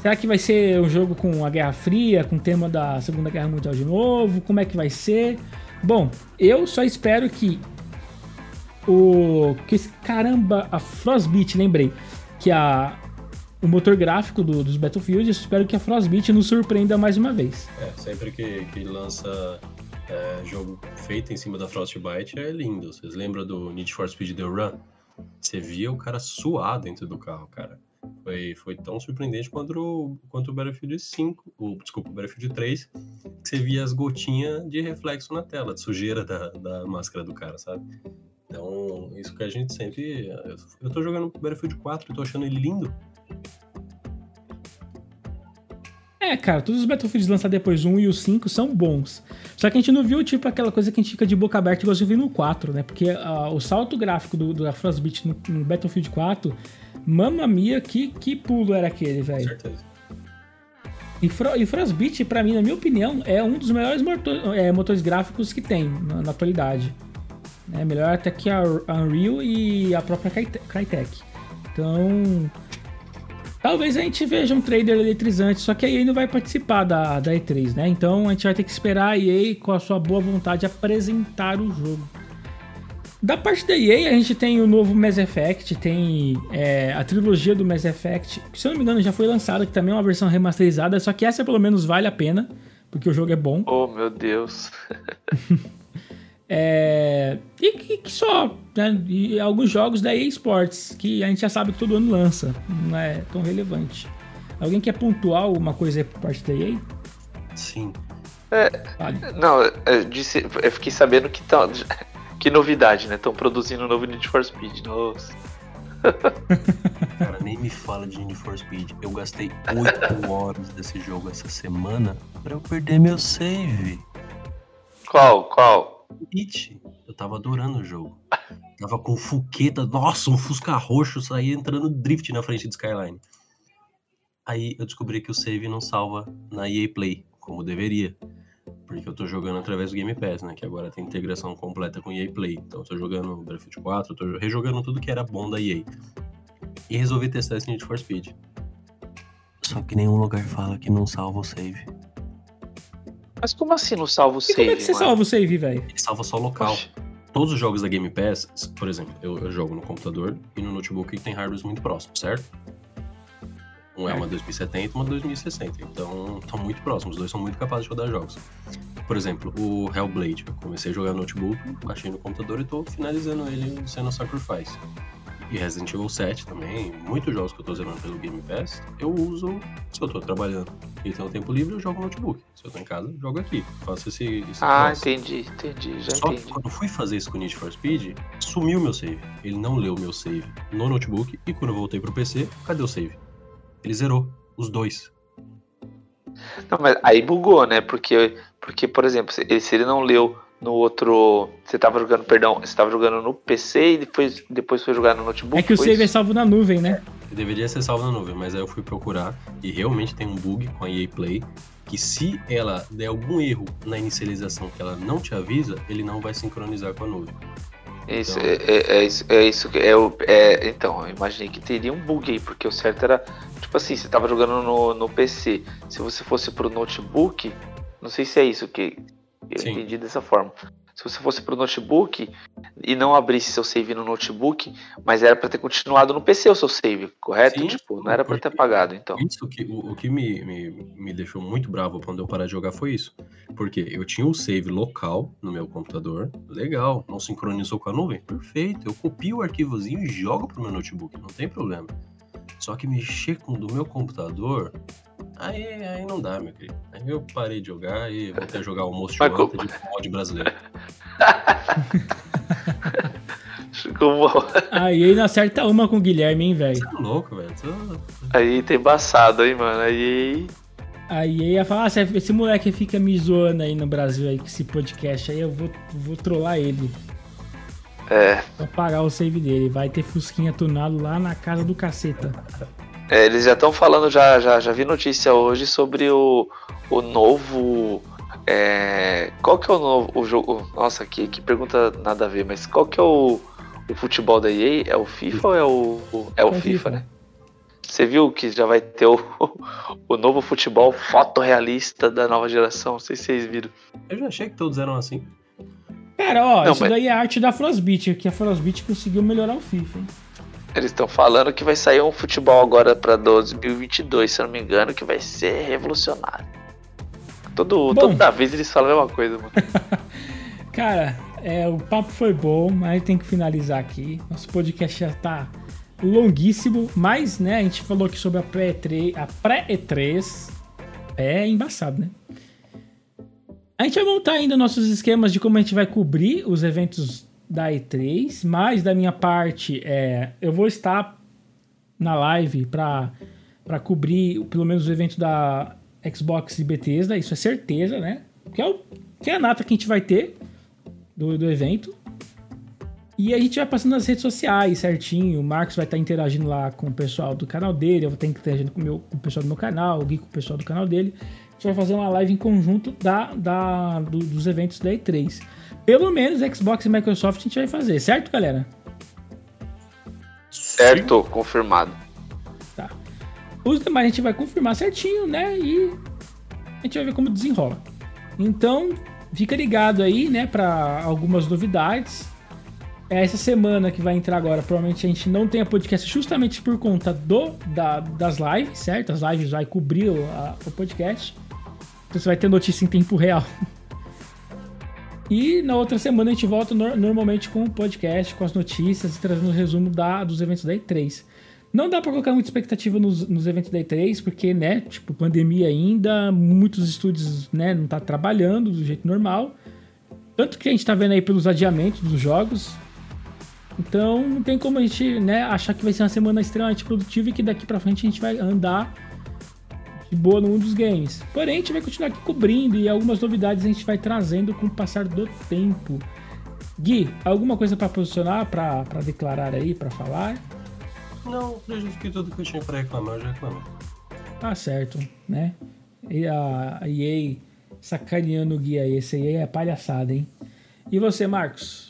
Será que vai ser um jogo com a Guerra Fria, com o tema da Segunda Guerra Mundial de novo? Como é que vai ser? Bom, eu só espero que o que caramba, a Frostbite, lembrei, que a o motor gráfico do, dos Battlefield, eu espero que a Frostbite nos surpreenda mais uma vez. É, sempre que, que lança é, jogo feito em cima da Frostbite é lindo. Vocês lembram do Need for Speed The Run? Você via o cara suar dentro do carro, cara. Foi, foi tão surpreendente quanto o, quanto o Battlefield 5, o, desculpa, o Battlefield 3, que você via as gotinhas de reflexo na tela, de sujeira da, da máscara do cara, sabe? Então, isso que a gente sempre. Eu, tô jogando Battlefield 4 e tô achando ele lindo. É, cara, todos os Battlefields lançados depois, 1 e o 5, são bons. Só que a gente não viu, tipo, aquela coisa que a gente fica de boca aberta igual a gente viu no 4, né? Porque uh, o salto gráfico do, do Frostbite no, no, Battlefield 4, mamma mia, que, que pulo era aquele, velho. certeza. E, Fro e Frostbite, pra mim, na minha opinião, é um dos melhores motor é, motores gráficos que tem na, na atualidade. É melhor até que a Unreal e a própria Crytek. Então, Talvez a gente veja um trader eletrizante, só que a EA não vai participar da, da E3, né? Então a gente vai ter que esperar a EA, com a sua boa vontade, apresentar o jogo. Da parte da EA, a gente tem o novo Mass Effect, tem é, a trilogia do Mass Effect, que se eu não me engano já foi lançada, que também é uma versão remasterizada, só que essa pelo menos vale a pena, porque o jogo é bom. Oh, meu Deus. É, e que, só, né? E alguns jogos da EA Sports, que a gente já sabe que todo ano lança, não é tão relevante. Alguém quer pontuar alguma coisa aí por parte da EA? Sim. É, não, eu, disse, eu fiquei sabendo que tá, que novidade, né? Estão produzindo um novo Need for Speed. Nossa. Cara, nem me fala de Need for Speed. Eu gastei 8 horas desse jogo essa semana para eu perder meu save. Qual? Qual? It. Eu tava adorando o jogo. Tava com fuqueta, nossa, um Fusca roxo saía entrando drift na frente de Skyline. Aí eu descobri que o save não salva na EA Play, como deveria. Porque eu tô jogando através do Game Pass, né? Que agora tem integração completa com EA Play. Então eu tô jogando Battlefield 4, tô rejogando tudo que era bom da EA. E resolvi testar esse Need for Speed. Só que nenhum lugar fala que não salva o save. Mas como assim não salva o save? como é que você mano? salva o save, velho? Ele salva só local. Oxe. Todos os jogos da Game Pass, por exemplo, eu, eu, jogo no computador e no notebook que tem hardwares muito próximos, certo? Um é uma 2070 e uma 2060. Então, estão muito próximos. Os dois são muito capazes de rodar jogos. Por exemplo, o Hellblade. Eu comecei a jogar no notebook, baixei no computador e estou finalizando ele sendo Sacrifice e Resident Evil 7 também, muitos jogos que eu tô zerando pelo Game Pass, eu uso se eu tô trabalhando e tenho tempo livre, eu jogo no notebook. Se eu tô em casa, jogo aqui. Faço esse. esse ah, entendi, entendi, já Só entendi. que quando eu fui fazer isso com o Need for Speed, sumiu meu save. Ele não leu meu save no notebook e quando eu voltei pro PC, cadê o save? Ele zerou os dois. Não, mas aí bugou, né? Porque, porque por exemplo, se ele não leu no outro. Você tava jogando, perdão, você tava jogando no PC e depois, depois foi jogar no notebook. É que o save é salvo na nuvem, né? Deveria ser salvo na nuvem, mas aí eu fui procurar e realmente tem um bug com a EA Play que se ela der algum erro na inicialização que ela não te avisa, ele não vai sincronizar com a nuvem. Isso, então... é, é, é, isso, é isso que é, é, Então, eu imaginei que teria um bug aí, porque o certo era. Tipo assim, você tava jogando no, no PC. Se você fosse pro notebook, não sei se é isso que eu Sim. entendi dessa forma se você fosse pro notebook e não abrisse seu save no notebook, mas era para ter continuado no PC o seu save, correto? Sim, tipo, não era para ter apagado, então. Isso que o, o que me, me, me deixou muito bravo quando eu parar de jogar foi isso. Porque eu tinha o save local no meu computador, legal, não sincronizou com a nuvem, perfeito. Eu copio o arquivozinho e jogo pro meu notebook, não tem problema. Só que mexer com o do meu computador, aí, aí não dá, meu querido. Aí eu parei de jogar e voltei a jogar o Most Wanted de mod brasileiro. Aí ele não acerta uma com o Guilherme, hein, velho? Você é louco, velho. Aí tem embaçado, hein, mano. Aí. Aí ia falar, ah, esse moleque fica me zoando aí no Brasil aí com esse podcast aí, eu vou, vou trollar ele. É. Vou pagar o save dele. Vai ter Fusquinha tunado lá na casa do caceta. É, eles já estão falando, já, já, já vi notícia hoje sobre o, o novo é, qual que é o novo o jogo? Nossa, que, que pergunta nada a ver, mas qual que é o, o futebol da EA? É o FIFA ou é o, o é o é FIFA, FIFA, né? Você viu que já vai ter o, o novo futebol fotorrealista da nova geração? Não sei se vocês viram. Eu já achei que todos eram assim. Cara, ó, Não, isso mas... daí é arte da Frostbite, que a Frostbite conseguiu melhorar o FIFA, hein? Eles estão falando que vai sair um futebol agora para 2022, se eu não me engano, que vai ser revolucionário. Todo, bom, toda vez eles falam a mesma coisa, mano. Cara, é, o papo foi bom, mas tem que finalizar aqui. Nosso podcast já tá longuíssimo, mas, né, a gente falou aqui sobre a pré-E3. A pré-E3 é embaçado, né? A gente vai montar ainda nossos esquemas de como a gente vai cobrir os eventos da E3, mas da minha parte, é, eu vou estar na live para cobrir pelo menos o evento da Xbox e Bethesda, isso é certeza, né? Que é, o, que é a nata que a gente vai ter do, do evento. E a gente vai passando nas redes sociais certinho. O Marcos vai estar interagindo lá com o pessoal do canal dele. Eu vou estar interagindo com, meu, com o pessoal do meu canal, o Gui com o pessoal do canal dele. A gente vai fazer uma live em conjunto da, da, do, dos eventos da E3. Pelo menos Xbox e Microsoft a gente vai fazer, certo, galera? Certo, confirmado. Os demais a gente vai confirmar certinho, né? E a gente vai ver como desenrola. Então, fica ligado aí, né, para algumas novidades. Essa semana que vai entrar agora, provavelmente a gente não tenha podcast justamente por conta do da, das lives, certo? As lives vai cobrir o, a, o podcast. Então você vai ter notícia em tempo real. E na outra semana a gente volta no, normalmente com o podcast, com as notícias e trazendo o um resumo da, dos eventos da E3. Não dá para colocar muita expectativa nos, nos eventos da E3, porque, né, tipo, pandemia ainda, muitos estúdios, né, não tá trabalhando do jeito normal. Tanto que a gente tá vendo aí pelos adiamentos dos jogos. Então, não tem como a gente, né, achar que vai ser uma semana extremamente produtiva e que daqui para frente a gente vai andar de boa no mundo dos games. Porém, a gente vai continuar aqui cobrindo e algumas novidades a gente vai trazendo com o passar do tempo. Gui, alguma coisa para posicionar, para declarar aí, para falar? Não, já fiquei tudo que eu tinha pra reclamar, eu já reclamei. Tá certo, né? E a, EA sacaneando o guia aí, esse aí é palhaçada, hein? E você, Marcos?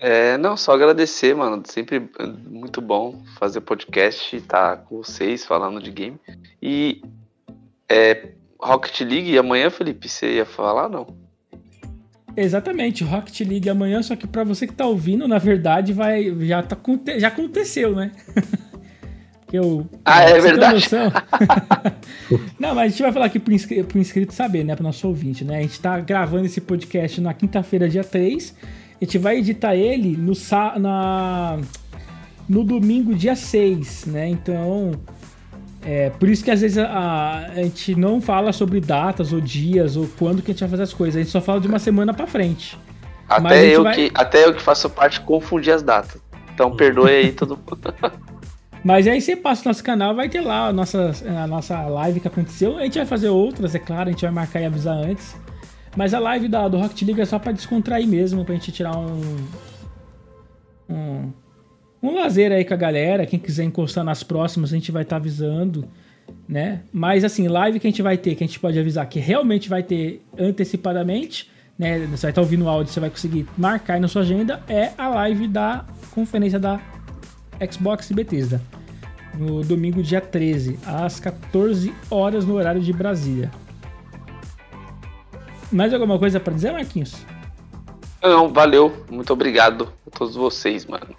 É, não, só agradecer, mano. Sempre muito bom fazer podcast e estar tá com vocês falando de game. E é, Rocket League amanhã, Felipe, você ia falar não? Exatamente, Rocket League amanhã, só que para você que tá ouvindo, na verdade, vai já tá já aconteceu, né? eu, ah, é verdade. Não, mas a gente vai falar aqui pro, inscrito, pro inscrito saber, né, pro nosso ouvinte, né? A gente tá gravando esse podcast na quinta-feira, dia 3. A gente vai editar ele no na no domingo, dia 6, né? Então, é, por isso que às vezes a, a, gente não fala sobre datas ou dias ou quando que a gente vai fazer as coisas. A gente só fala de uma semana para frente. Até eu, vai... que, até eu que faço parte confundir as datas. Então perdoe aí todo mundo. Mas aí você passa no nosso canal, vai ter lá a nossa, a nossa live que aconteceu. A gente vai fazer outras, é claro, a gente vai marcar e avisar antes. Mas a live da, do Rocket League é só pra descontrair mesmo, pra gente tirar um. Um, um lazer aí com a galera. Quem quiser encostar nas próximas, a gente vai estar tá avisando. né? Mas assim, live que a gente vai ter, que a gente pode avisar que realmente vai ter antecipadamente, né? Você vai estar ouvindo o áudio, você vai conseguir marcar aí na sua agenda, é a live da conferência da Xbox e Bethesda. No domingo, dia 13, às 14 horas no horário de Brasília. Mais alguma coisa para dizer, Marquinhos? Não, valeu. Muito obrigado a todos vocês, mano.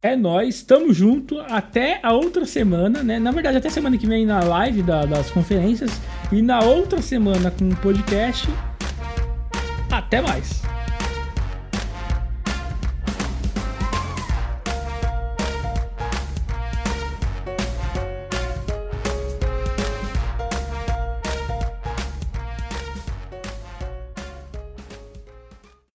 É nós, tamo junto até a outra semana, né? Na verdade, até semana que vem na live da, das conferências e na outra semana com o podcast. Até mais.